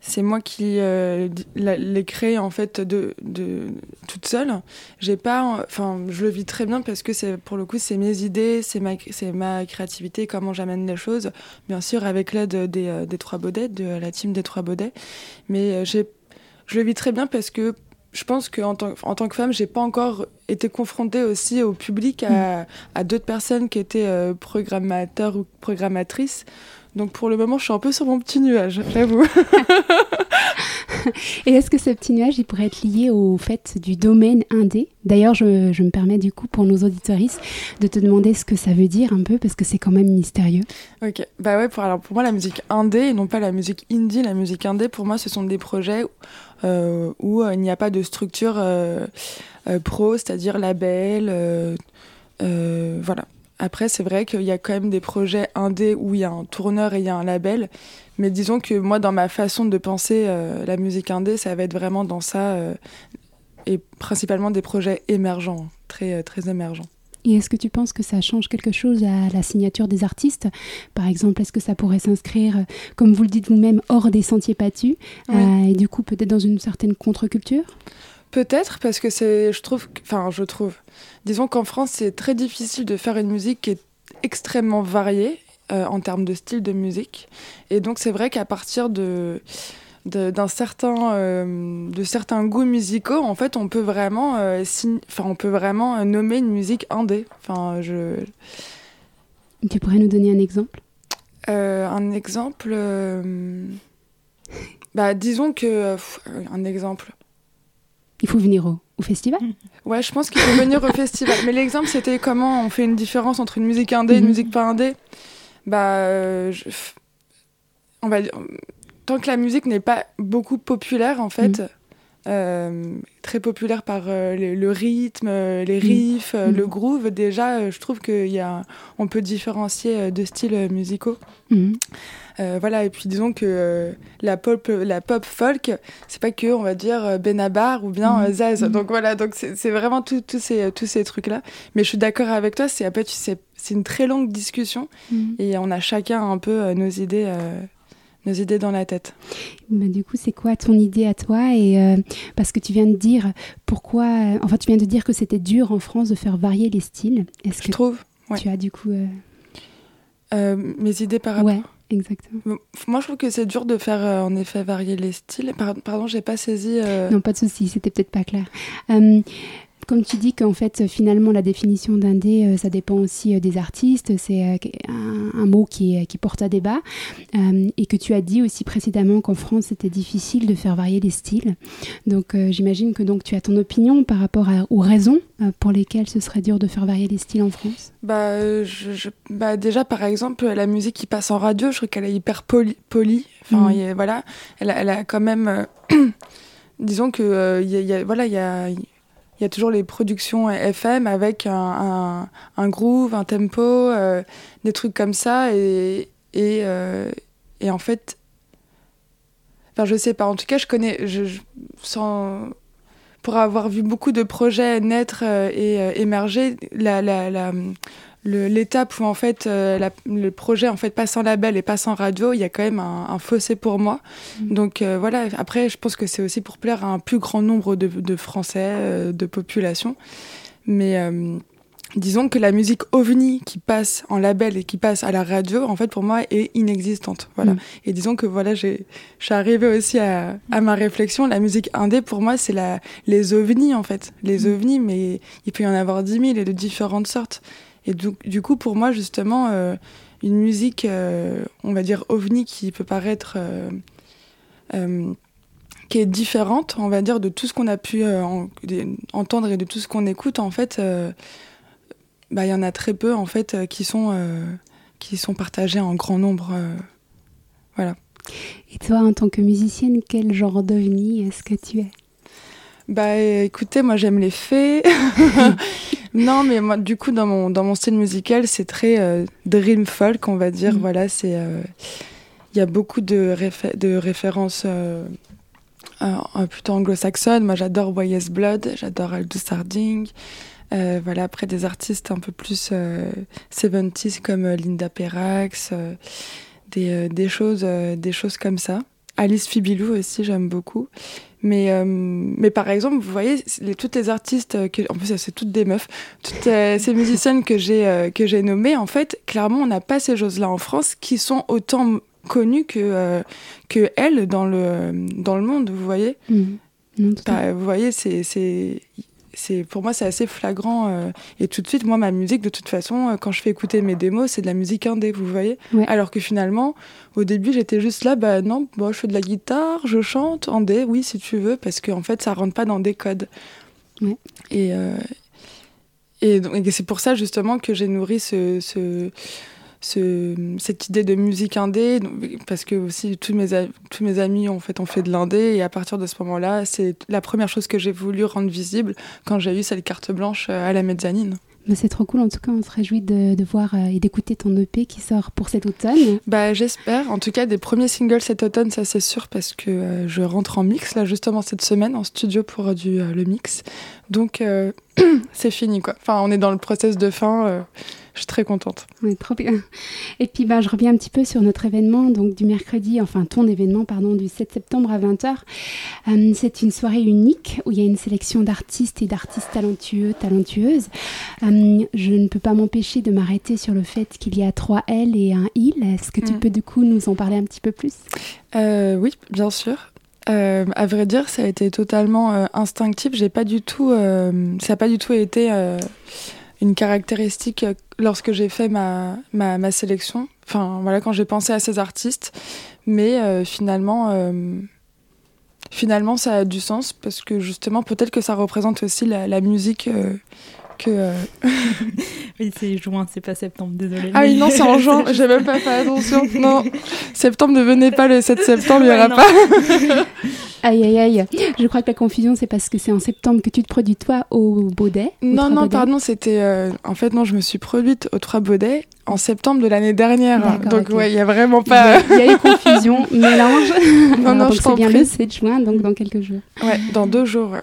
c'est moi qui euh, l'ai créé en fait de, de toute seule. J'ai pas, enfin je le vis très bien parce que c'est pour le coup c'est mes idées, c'est ma c'est ma créativité, comment j'amène les choses. Bien sûr avec l'aide des, euh, des trois baudets, de la team des trois baudets. Mais euh, j'ai, je le vis très bien parce que je pense qu'en tant, en tant que femme, j'ai pas encore été confrontée aussi au public, à, à d'autres personnes qui étaient euh, programmateurs ou programmatrices. Donc pour le moment, je suis un peu sur mon petit nuage, j'avoue. Et est-ce que ce petit nuage il pourrait être lié au fait du domaine indé? D'ailleurs, je, je me permets du coup pour nos auditoristes de te demander ce que ça veut dire un peu parce que c'est quand même mystérieux. ok, bah ouais, pour, alors pour moi, la musique indé et non pas la musique indie, la musique indé, pour moi, ce sont des projets euh, où euh, il n'y a pas de structure euh, euh, pro, c'est-à-dire label, voilà. Après, c'est vrai qu'il y a quand même des projets indés où il y a un tourneur et il y a un label. Mais disons que moi, dans ma façon de penser euh, la musique indé, ça va être vraiment dans ça. euh, et principalement des projets émergents, très, euh, très émergents. Et est-ce que tu penses que ça change quelque chose à la signature des artistes? Par exemple, est-ce que ça pourrait s'inscrire, comme vous le dites vous-même, hors des sentiers battus Oui. euh, et du coup peut-être dans une certaine contre-culture? Peut-être parce que c'est, je trouve, enfin, je trouve. Disons qu'en France, c'est très difficile de faire une musique qui est extrêmement variée euh, en termes de style de musique. Et donc, c'est vrai qu'à partir de d'un certain euh, de certains goûts musicaux en fait on peut vraiment euh, on peut vraiment euh, nommer une musique indé enfin je Tu pourrais nous donner un exemple? Un exemple bah disons que pff, un exemple Il faut venir au, au festival Ouais, je pense qu'il faut venir au festival. Mais l'exemple, c'était comment on fait une différence entre une musique indé et une Mhm. musique pas indé. Bah, euh, je- on va dire, tant que la musique n'est pas beaucoup populaire, en fait, euh, très populaire par euh, le, le rythme, euh, les riffs, euh, Mhm. le groove, déjà, je trouve qu'il y a, on peut différencier deux styles musicaux. Euh, voilà, et puis disons que la pop, la pop folk, c'est pas que, on va dire, Benabar ou bien euh, Zaz. Donc voilà, donc c'est vraiment tous ces, tous ces trucs-là. Mais je suis d'accord avec toi, c'est une très longue discussion et on a chacun un peu nos idées. Nos idées dans la tête. Bah, du coup, c'est quoi ton idée à toi Et euh, parce que tu viens de dire pourquoi, euh, enfin, tu viens de dire que c'était dur en France de faire varier les styles. Est-ce que trouve. ouais. tu as du coup, euh, mes idées par rapport. ouais, exactement. Moi, je trouve que c'est dur de faire en effet varier les styles. Par- pardon, j'ai pas saisi. Non, pas de souci, c'était peut-être pas clair. Comme tu dis qu'en fait, finalement, la définition d'indé, euh, ça dépend aussi euh, des artistes. C'est euh, un, un mot qui, qui porte à débat. Et que tu as dit aussi précédemment qu'en France, c'était difficile de faire varier les styles. Donc, j'imagine que donc, tu as ton opinion par rapport à- aux raisons pour lesquelles ce serait dur de faire varier les styles en France. Bah, je, je- bah, déjà, par exemple, la musique qui passe en radio, je trouve qu'elle est hyper poli. polie. Enfin, Mhm. voilà, elle a, elle a quand même. disons que euh, a- y a- voilà, il y a, il y a toujours les productions FM avec un, groove, un tempo, euh, des trucs comme ça. Et, euh, et en fait. Enfin, je sais pas. En tout cas, je connais. Je, sans, pour avoir vu beaucoup de projets naître euh, et émerger, la, la, l'étape où en fait euh, la- le projet en fait passe en label et passe en radio, il y a quand même un, un fossé pour moi. Mhm. Donc euh, voilà. Après, je pense que c'est aussi pour plaire à un plus grand nombre de, de Français, euh, de population. Mais disons que la musique ovni qui passe en label et qui passe à la radio, en fait, pour moi, est inexistante. Voilà. Mm. Et disons que voilà, j'ai, je suis arrivée aussi à, à ma réflexion. La musique indé, pour moi, c'est la, les ovnis, en fait. Les Mm. ovnis, mais il peut y en avoir dix mille et de différentes sortes. Et du, coup, pour moi, justement, euh, une musique, euh, on va dire ovni, qui peut paraître. euh, qui est différente, on va dire, de tout ce qu'on a pu entendre et de tout ce qu'on écoute, en fait, bah, il y en a très peu, en fait, qui sont, qui sont partagés en grand nombre. voilà. Et toi, en tant que musicienne, quel genre d'ovni est-ce que tu es? Bah écoutez, moi j'aime les faits. non, mais moi du coup dans mon dans mon style musical, c'est très euh, dream folk, on va dire. Mhm. Voilà, c'est euh, il y a beaucoup de réfé- de références euh, plutôt anglo-saxonnes. Moi j'adore YS Blood, j'adore Aldous Harding. Voilà, après des artistes un peu plus euh, 70s comme Linda Perrax, des, des choses des choses comme ça. Alice Fibilou aussi, j'aime beaucoup. Mais, euh, mais par exemple, vous voyez, les, toutes les artistes, euh, que, en plus c'est toutes des meufs, toutes euh, ces musiciennes que j'ai euh, que j'ai nommées, en fait, clairement, on n'a pas ces choses-là en France qui sont autant connues que, que elles dans le, dans le monde, vous voyez. Fait. Bah, vous voyez, c'est, c'est, pour moi, c'est assez flagrant. euh, et tout de suite, moi, ma musique, de toute façon, euh, quand je fais écouter mes démos, c'est de la musique indé, vous voyez. Ouais. Alors que finalement, au début, j'étais juste là, bah non, bon, je fais de la guitare, je chante, indé, oui, si tu veux, parce qu'en fait, ça rentre pas dans des codes. Ouais. Et, euh, et, donc- et c'est pour ça, justement, que j'ai nourri ce. ce ce- cette idée de musique indé parce que aussi tous mes tous mes amis en fait ont fait de l'indé et à partir de ce moment-là c'est la première chose que j'ai voulu rendre visible quand j'ai eu cette carte blanche euh, à la mezzanine. C'est trop cool, en tout cas, on se réjouit de, de voir euh, et d'écouter ton EP qui sort pour cet automne. Bah j'espère en tout cas des premiers singles cet automne ça c'est sûr parce que euh, je rentre en mix là justement cette semaine en studio pour euh, du euh, le mix donc c'est fini quoi. Enfin on est dans le process de fin je suis très contente. Ouais, trop bien. Et puis, bah, je reviens un petit peu sur notre événement, donc du mercredi, enfin ton événement, pardon, du 7 septembre à 20h. Euh, c'est une soirée unique où il y a une sélection d'artistes et d'artistes talentueux, talentueuses. Euh, je ne peux pas m'empêcher de m'arrêter sur le fait qu'il y a trois L et un il. Est-ce que tu Mm. peux du coup nous en parler un petit peu plus? Euh, oui, bien sûr. Euh, à vrai dire, ça a été totalement euh, instinctif. J'ai pas du tout, euh, ça n'a pas du tout été une caractéristique euh, lorsque j'ai fait ma, sélection. Enfin, voilà, quand j'ai pensé à ces artistes. Mais euh, finalement, euh, finalement, ça a du sens parce que justement, peut-être que ça représente aussi la, musique que. euh, Oui, c'est juin, c'est pas septembre, désolé. Ah oui, non, c'est en juin. J'ai même pas fait attention. Non, septembre, ne venez pas le 7 septembre, il y Ouais, aura non. pas. Aïe, aïe, aïe. Je crois que la confusion, c'est parce que c'est en septembre que tu te produis, toi, au Baudet. au Non, non, pardon, c'était. euh, en fait, non, je me suis produite aux Trois Baudets en septembre de l'année dernière. Donc, ok. ouais, il y a vraiment pas. il y a eu confusion, mélange. Non, Alors, non, je c'est bien prie. le 7 juin, donc dans quelques jours. ouais, dans deux jours. ouais.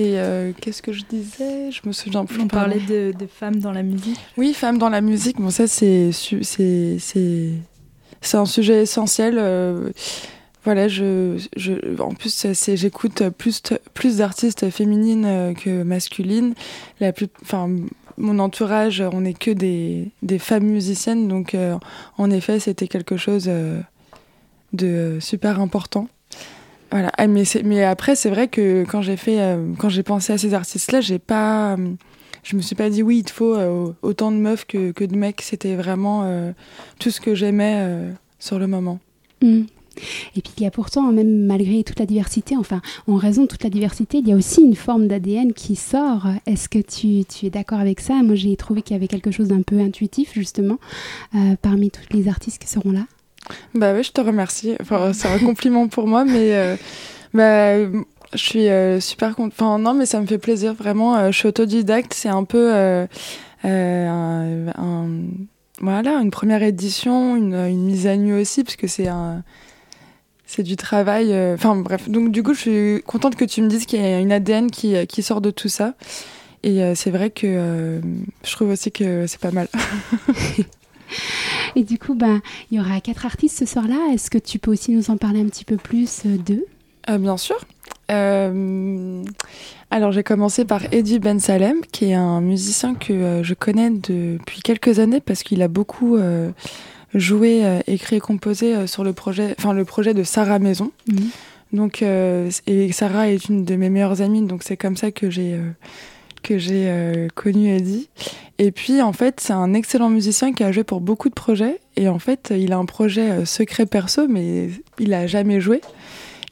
Et euh, qu'est-ce que je disais? Je me souviens plus. On parlait de, de femmes dans la musique. Oui, femmes dans la musique. Bon, ça, c'est c'est un sujet essentiel. euh, voilà, je, je en plus j'écoute plus plus d'artistes féminines euh, que masculines. La plus, enfin, mon entourage, on n'est que des des femmes musiciennes, donc euh, en effet, c'était quelque chose de super important. Voilà. Ah, mais, après, c'est vrai que quand j'ai fait, euh, quand j'ai pensé à ces artistes-là, j'ai pas, euh, je me suis pas dit oui, il te faut euh, autant de meufs que, de mecs. C'était vraiment tout ce que j'aimais sur le moment. Mm. Et puis il y a pourtant, même malgré toute la diversité, enfin en raison de toute la diversité, il y a aussi une forme d'ADN qui sort. Est-ce que tu, tu es d'accord avec ça? Moi j'ai trouvé qu'il y avait quelque chose d'un peu intuitif justement parmi tous les artistes qui seront là. Bah oui, je te remercie. Enfin, c'est un compliment pour moi, mais euh, bah, je suis euh, super contente. Enfin, non, mais ça me fait plaisir, vraiment. euh, je suis autodidacte, c'est un peu voilà, une première édition, une, mise à nu aussi, parce que c'est. C'est du travail. Enfin, bref. Donc, du coup, je suis contente que tu me dises qu'il y a une ADN qui, qui sort de tout ça. Et c'est vrai que je trouve aussi que c'est pas mal. Et du coup, ben, il y aura quatre artistes ce soir-là. Est-ce que tu peux aussi nous en parler un petit peu plus euh, d'eux? Euh, bien sûr. Euh, alors j'ai commencé par Eddie Ben Salem, qui est un musicien que euh, je connais depuis quelques années parce qu'il a beaucoup euh, joué, écrit et composé sur le projet, enfin le projet de Sarah Maison. Mhm. Donc et Sarah est une de mes meilleures amies, donc c'est comme ça que j'ai que j'ai euh, connu Eddie. Et puis en fait c'est un excellent musicien qui a joué pour beaucoup de projets et en fait il a un projet euh, secret perso mais il a jamais joué.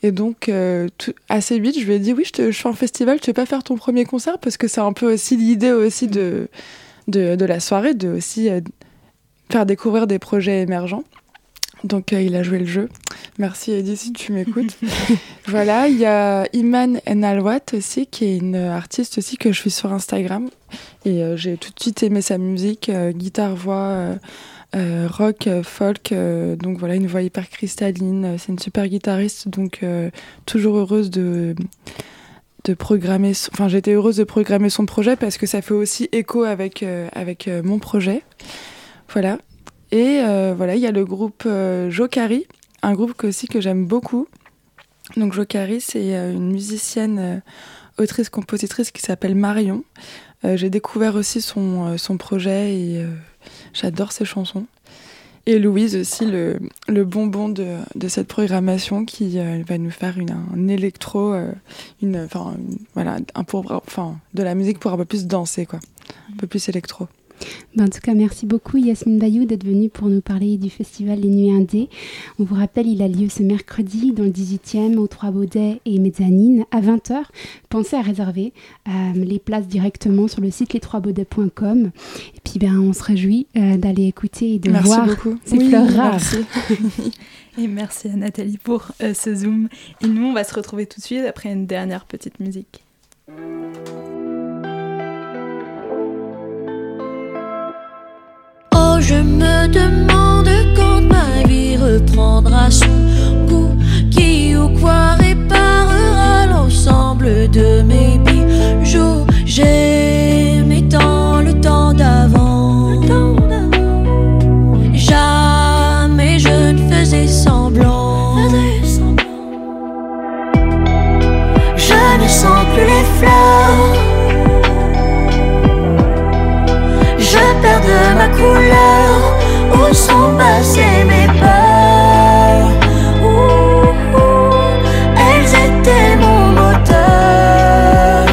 Et donc, euh, assez vite, je lui ai dit oui, je, fais un festival, tu veux pas faire ton premier concert parce que c'est un peu aussi l'idée aussi de, de, la soirée, de aussi faire découvrir des projets émergents. Donc il a joué le jeu. Merci Eddie si tu m'écoutes. voilà, il y a Iman Enalwat aussi, qui est une artiste aussi que je suis sur Instagram. Et j'ai tout de suite aimé sa musique, guitare, voix. Euh, rock, euh, folk, euh, donc voilà, une voix hyper cristalline. C'est une super guitariste, donc toujours heureuse de, de programmer. Enfin, j'étais heureuse de programmer son projet parce que ça fait aussi écho avec, avec mon projet. Voilà. Et voilà, il y a le groupe Jokari, un groupe aussi que j'aime beaucoup. Donc Jokari, c'est une musicienne, autrice, compositrice qui s'appelle Marion. J'ai découvert aussi son, son projet et J'adore ces chansons. Et Louise aussi, le, le bonbon de, de, cette programmation qui euh, va nous faire une, un électro, euh, une, enfin, voilà, un pour, de la musique pour un peu plus danser, quoi. Un peu plus électro. Ben, en tout cas, merci beaucoup Yasmine Bayou d'être venue pour nous parler du festival Les Nuits Indées. On vous rappelle, il a lieu ce mercredi dans le 18e au Trois Baudets et Mezzanine à 20h. Pensez à réserver euh, les places directement sur le site les3baudets.com. Et puis, ben, on se réjouit euh, d'aller écouter et de voir ces fleurs rares. et merci à Nathalie pour euh, ce Zoom. Et nous, on va se retrouver tout de suite après une dernière petite musique. Je me demande quand ma vie reprendra son goût. Qui ou quoi réparera l'ensemble de mes bijoux? J'aimais tant le temps d'avant. Jamais je ne faisais semblant. Je ne sens plus les fleurs. Sont passées mes peurs Elles étaient mon moteur.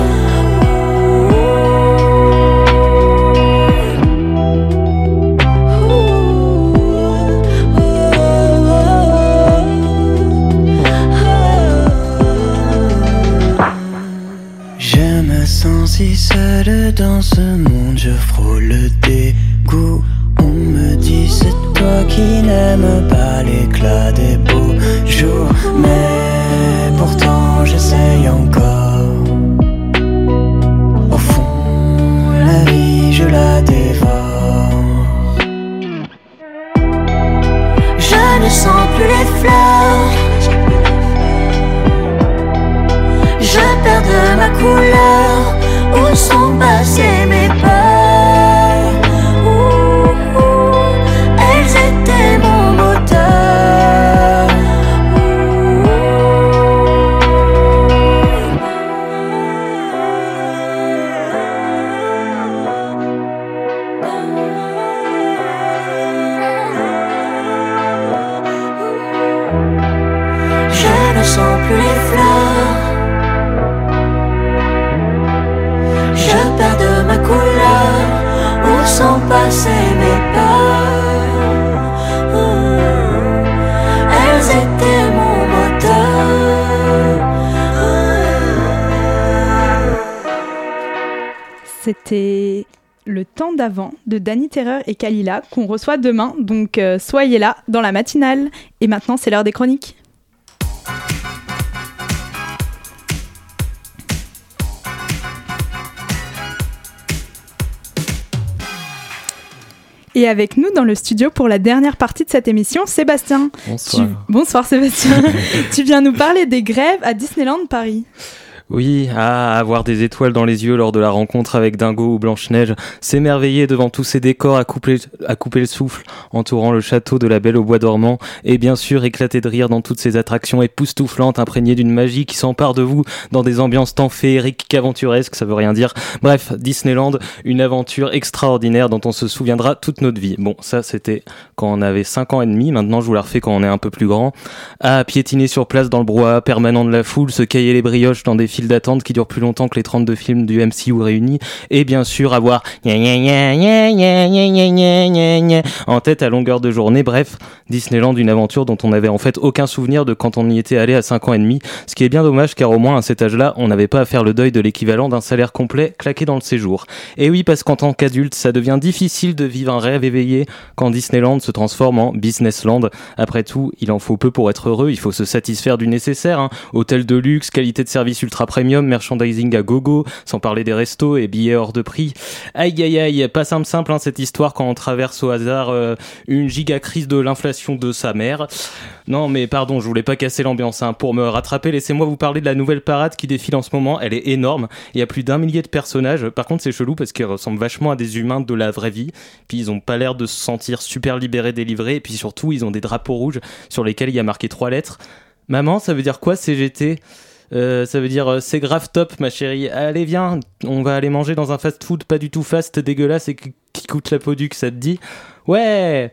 Je me sens si seul dans ce monde, de Danny Terreur et Kalila qu'on reçoit demain. Donc euh, soyez là dans la matinale. Et maintenant, c'est l'heure des chroniques. Et avec nous dans le studio pour la dernière partie de cette émission, Sébastien. Bonsoir. Bonsoir Sébastien. tu viens nous parler des grèves à Disneyland Paris. Oui, à avoir des étoiles dans les yeux lors de la rencontre avec Dingo ou Blanche-Neige, s'émerveiller devant tous ces décors à couper, à couper le souffle, entourant le château de la Belle au Bois dormant, et bien sûr éclater de rire dans toutes ces attractions époustouflantes imprégnées d'une magie qui s'empare de vous dans des ambiances tant féeriques qu'aventuresques, ça veut rien dire. Bref, Disneyland, une aventure extraordinaire dont on se souviendra toute notre vie. Bon, ça c'était quand on avait 5 ans et demi, maintenant je vous la refais quand on est un peu plus grand. À piétiner sur place dans le brouhaha permanent de la foule, se cailler les brioches dans des files d'attente qui durent plus longtemps que les 32 films du MCU réunis, et bien sûr avoir en tête à longueur de journée. Bref, Disneyland, une aventure dont on n'avait en fait aucun souvenir de quand on y était allé à 5 ans et demi, ce qui est bien dommage car au moins à cet âge-là, on n'avait pas à faire le deuil de l'équivalent d'un salaire complet claqué dans le séjour. Et oui, parce qu'en tant qu'adulte, ça devient difficile de vivre un rêve éveillé quand Disneyland se transforme en Businessland. Après tout, il en faut peu pour être heureux, il faut se satisfaire du nécessaire, hôtel de luxe, qualité de service ultra premium, merchandising à gogo, sans parler des restos et billets hors de prix. Aïe aïe aïe, pas simple simple hein, cette histoire quand on traverse au hasard euh, une giga crise de l'inflation de sa mère. Non mais pardon, je voulais pas casser l'ambiance. hein. Pour me rattraper, laissez-moi vous parler de la nouvelle parade qui défile en ce moment. Elle est énorme. Il y a plus d'un millier de personnages. Par contre, c'est chelou parce qu'ils ressemblent vachement à des humains de la vraie vie. Puis ils ont pas l'air de se sentir super libérés, délivrés. Et puis surtout, ils ont des drapeaux rouges sur lesquels il y a marqué trois lettres. Maman, ça veut dire quoi CGT Euh, ça veut dire euh, c'est grave top ma chérie. Allez viens, on va aller manger dans un fast-food pas du tout fast, dégueulasse et qui qui coûte la peau du que ça te dit? Ouais.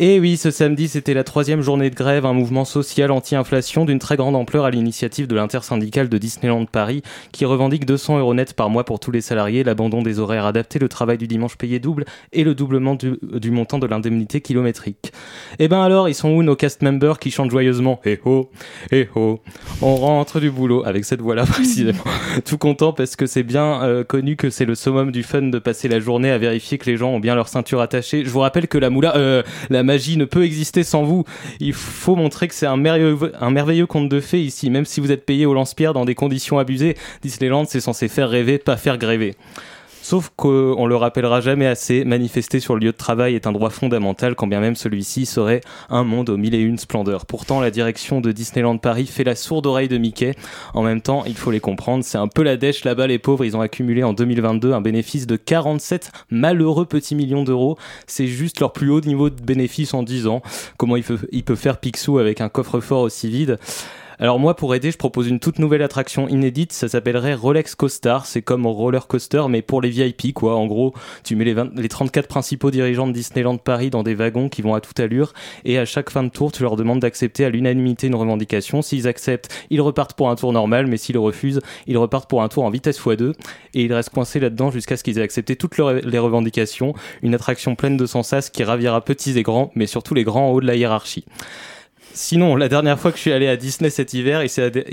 Et oui, ce samedi, c'était la troisième journée de grève, un mouvement social anti-inflation d'une très grande ampleur à l'initiative de l'intersyndicale de Disneyland Paris, qui revendique 200 euros net par mois pour tous les salariés, l'abandon des horaires adaptés, le travail du dimanche payé double et le doublement du, montant de l'indemnité kilométrique. Eh ben alors, ils sont où nos cast members qui chantent joyeusement? Eh oh, eh oh, on rentre du boulot avec cette voix-là précisément. Tout content parce que c'est bien euh, connu que c'est le summum du fun de passer la journée à vérifier que les gens ont bien leur ceinture attachée. Je vous rappelle que la moula, euh, la magie ne peut exister sans vous. Il faut montrer que c'est un merveilleux, conte de fées ici, même si vous êtes payé au lance-pierre dans des conditions abusées. Disneyland, c'est censé faire rêver, pas faire gréver. Sauf qu'on le rappellera jamais assez, manifester sur le lieu de travail est un droit fondamental, quand bien même celui-ci serait un monde aux mille et une splendeurs. Pourtant, la direction de Disneyland Paris fait la sourde oreille de Mickey. En même temps, il faut les comprendre, c'est un peu la dèche là-bas, les pauvres. Ils ont accumulé en 2022 un bénéfice de 47 malheureux petits millions d'euros. C'est juste leur plus haut niveau de bénéfice en 10 ans. Comment il peut, il peut faire Picsou avec un coffre-fort aussi vide? Alors moi, pour aider, je propose une toute nouvelle attraction inédite. Ça s'appellerait Rolex Coaster. C'est comme roller coaster, mais pour les VIP, quoi. En gros, tu mets les, 20 les 34 principaux dirigeants de Disneyland Paris dans des wagons qui vont à toute allure, et à chaque fin de tour, tu leur demandes d'accepter à l'unanimité une revendication. S'ils acceptent, ils repartent pour un tour normal, mais s'ils refusent, ils repartent pour un tour en vitesse x2, et ils restent coincés là-dedans jusqu'à ce qu'ils aient accepté toutes les revendications. Une attraction pleine de sensas qui ravira petits et grands, mais surtout les grands en haut de la hiérarchie. Sinon, la dernière fois que je suis allé à Disney cet hiver, il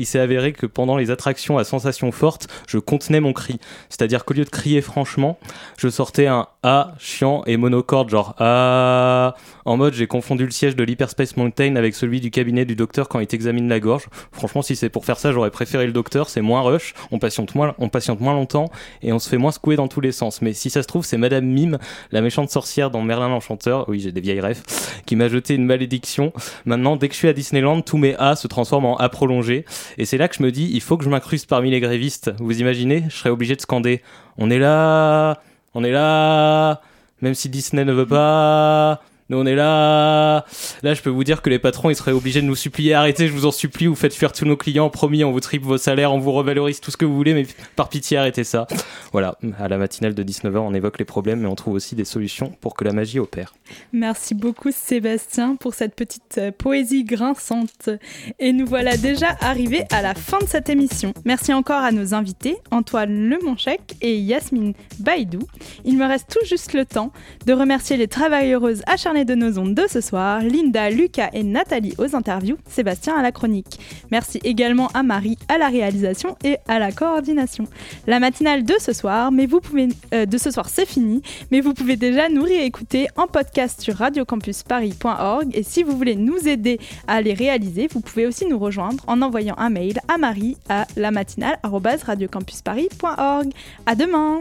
s'est avéré que pendant les attractions à sensations fortes, je contenais mon cri. C'est-à-dire qu'au lieu de crier franchement, je sortais un A chiant et monocorde, genre A. En mode, j'ai confondu le siège de l'Hyperspace Mountain avec celui du cabinet du docteur quand il t'examine la gorge. Franchement, si c'est pour faire ça, j'aurais préféré le docteur. C'est moins rush, on patiente moins, on patiente moins longtemps et on se fait moins secouer dans tous les sens. Mais si ça se trouve, c'est Madame Mime, la méchante sorcière dans Merlin l'Enchanteur. Oui, j'ai des vieilles rêves, qui m'a jeté une malédiction. Maintenant, dès que je suis à Disneyland, tous mes A se transforment en A prolongé. Et c'est là que je me dis, il faut que je m'incruste parmi les grévistes. Vous imaginez Je serais obligé de scander. On est là, on est là, même si Disney ne veut pas. Nous on est là. Là, je peux vous dire que les patrons, ils seraient obligés de nous supplier. Arrêtez, je vous en supplie. Vous faites fuir tous nos clients. Promis, on vous triple vos salaires, on vous revalorise tout ce que vous voulez, mais par pitié, arrêtez ça. Voilà. À la matinale de 19h, on évoque les problèmes, mais on trouve aussi des solutions pour que la magie opère. Merci beaucoup Sébastien pour cette petite euh, poésie grinçante. Et nous voilà déjà arrivés à la fin de cette émission. Merci encore à nos invités, Antoine Lemonchec et Yasmine Baïdou. Il me reste tout juste le temps de remercier les travailleuses acharnées de nos ondes de ce soir, Linda, Lucas et Nathalie aux interviews, Sébastien à la chronique. Merci également à Marie à la réalisation et à la coordination. La matinale de ce soir, mais vous pouvez euh, de ce soir c'est fini, mais vous pouvez déjà nous réécouter en podcast sur radiocampusparis.org et si vous voulez nous aider à les réaliser, vous pouvez aussi nous rejoindre en envoyant un mail à marie à la matinale@radiocampusparis.org. À demain.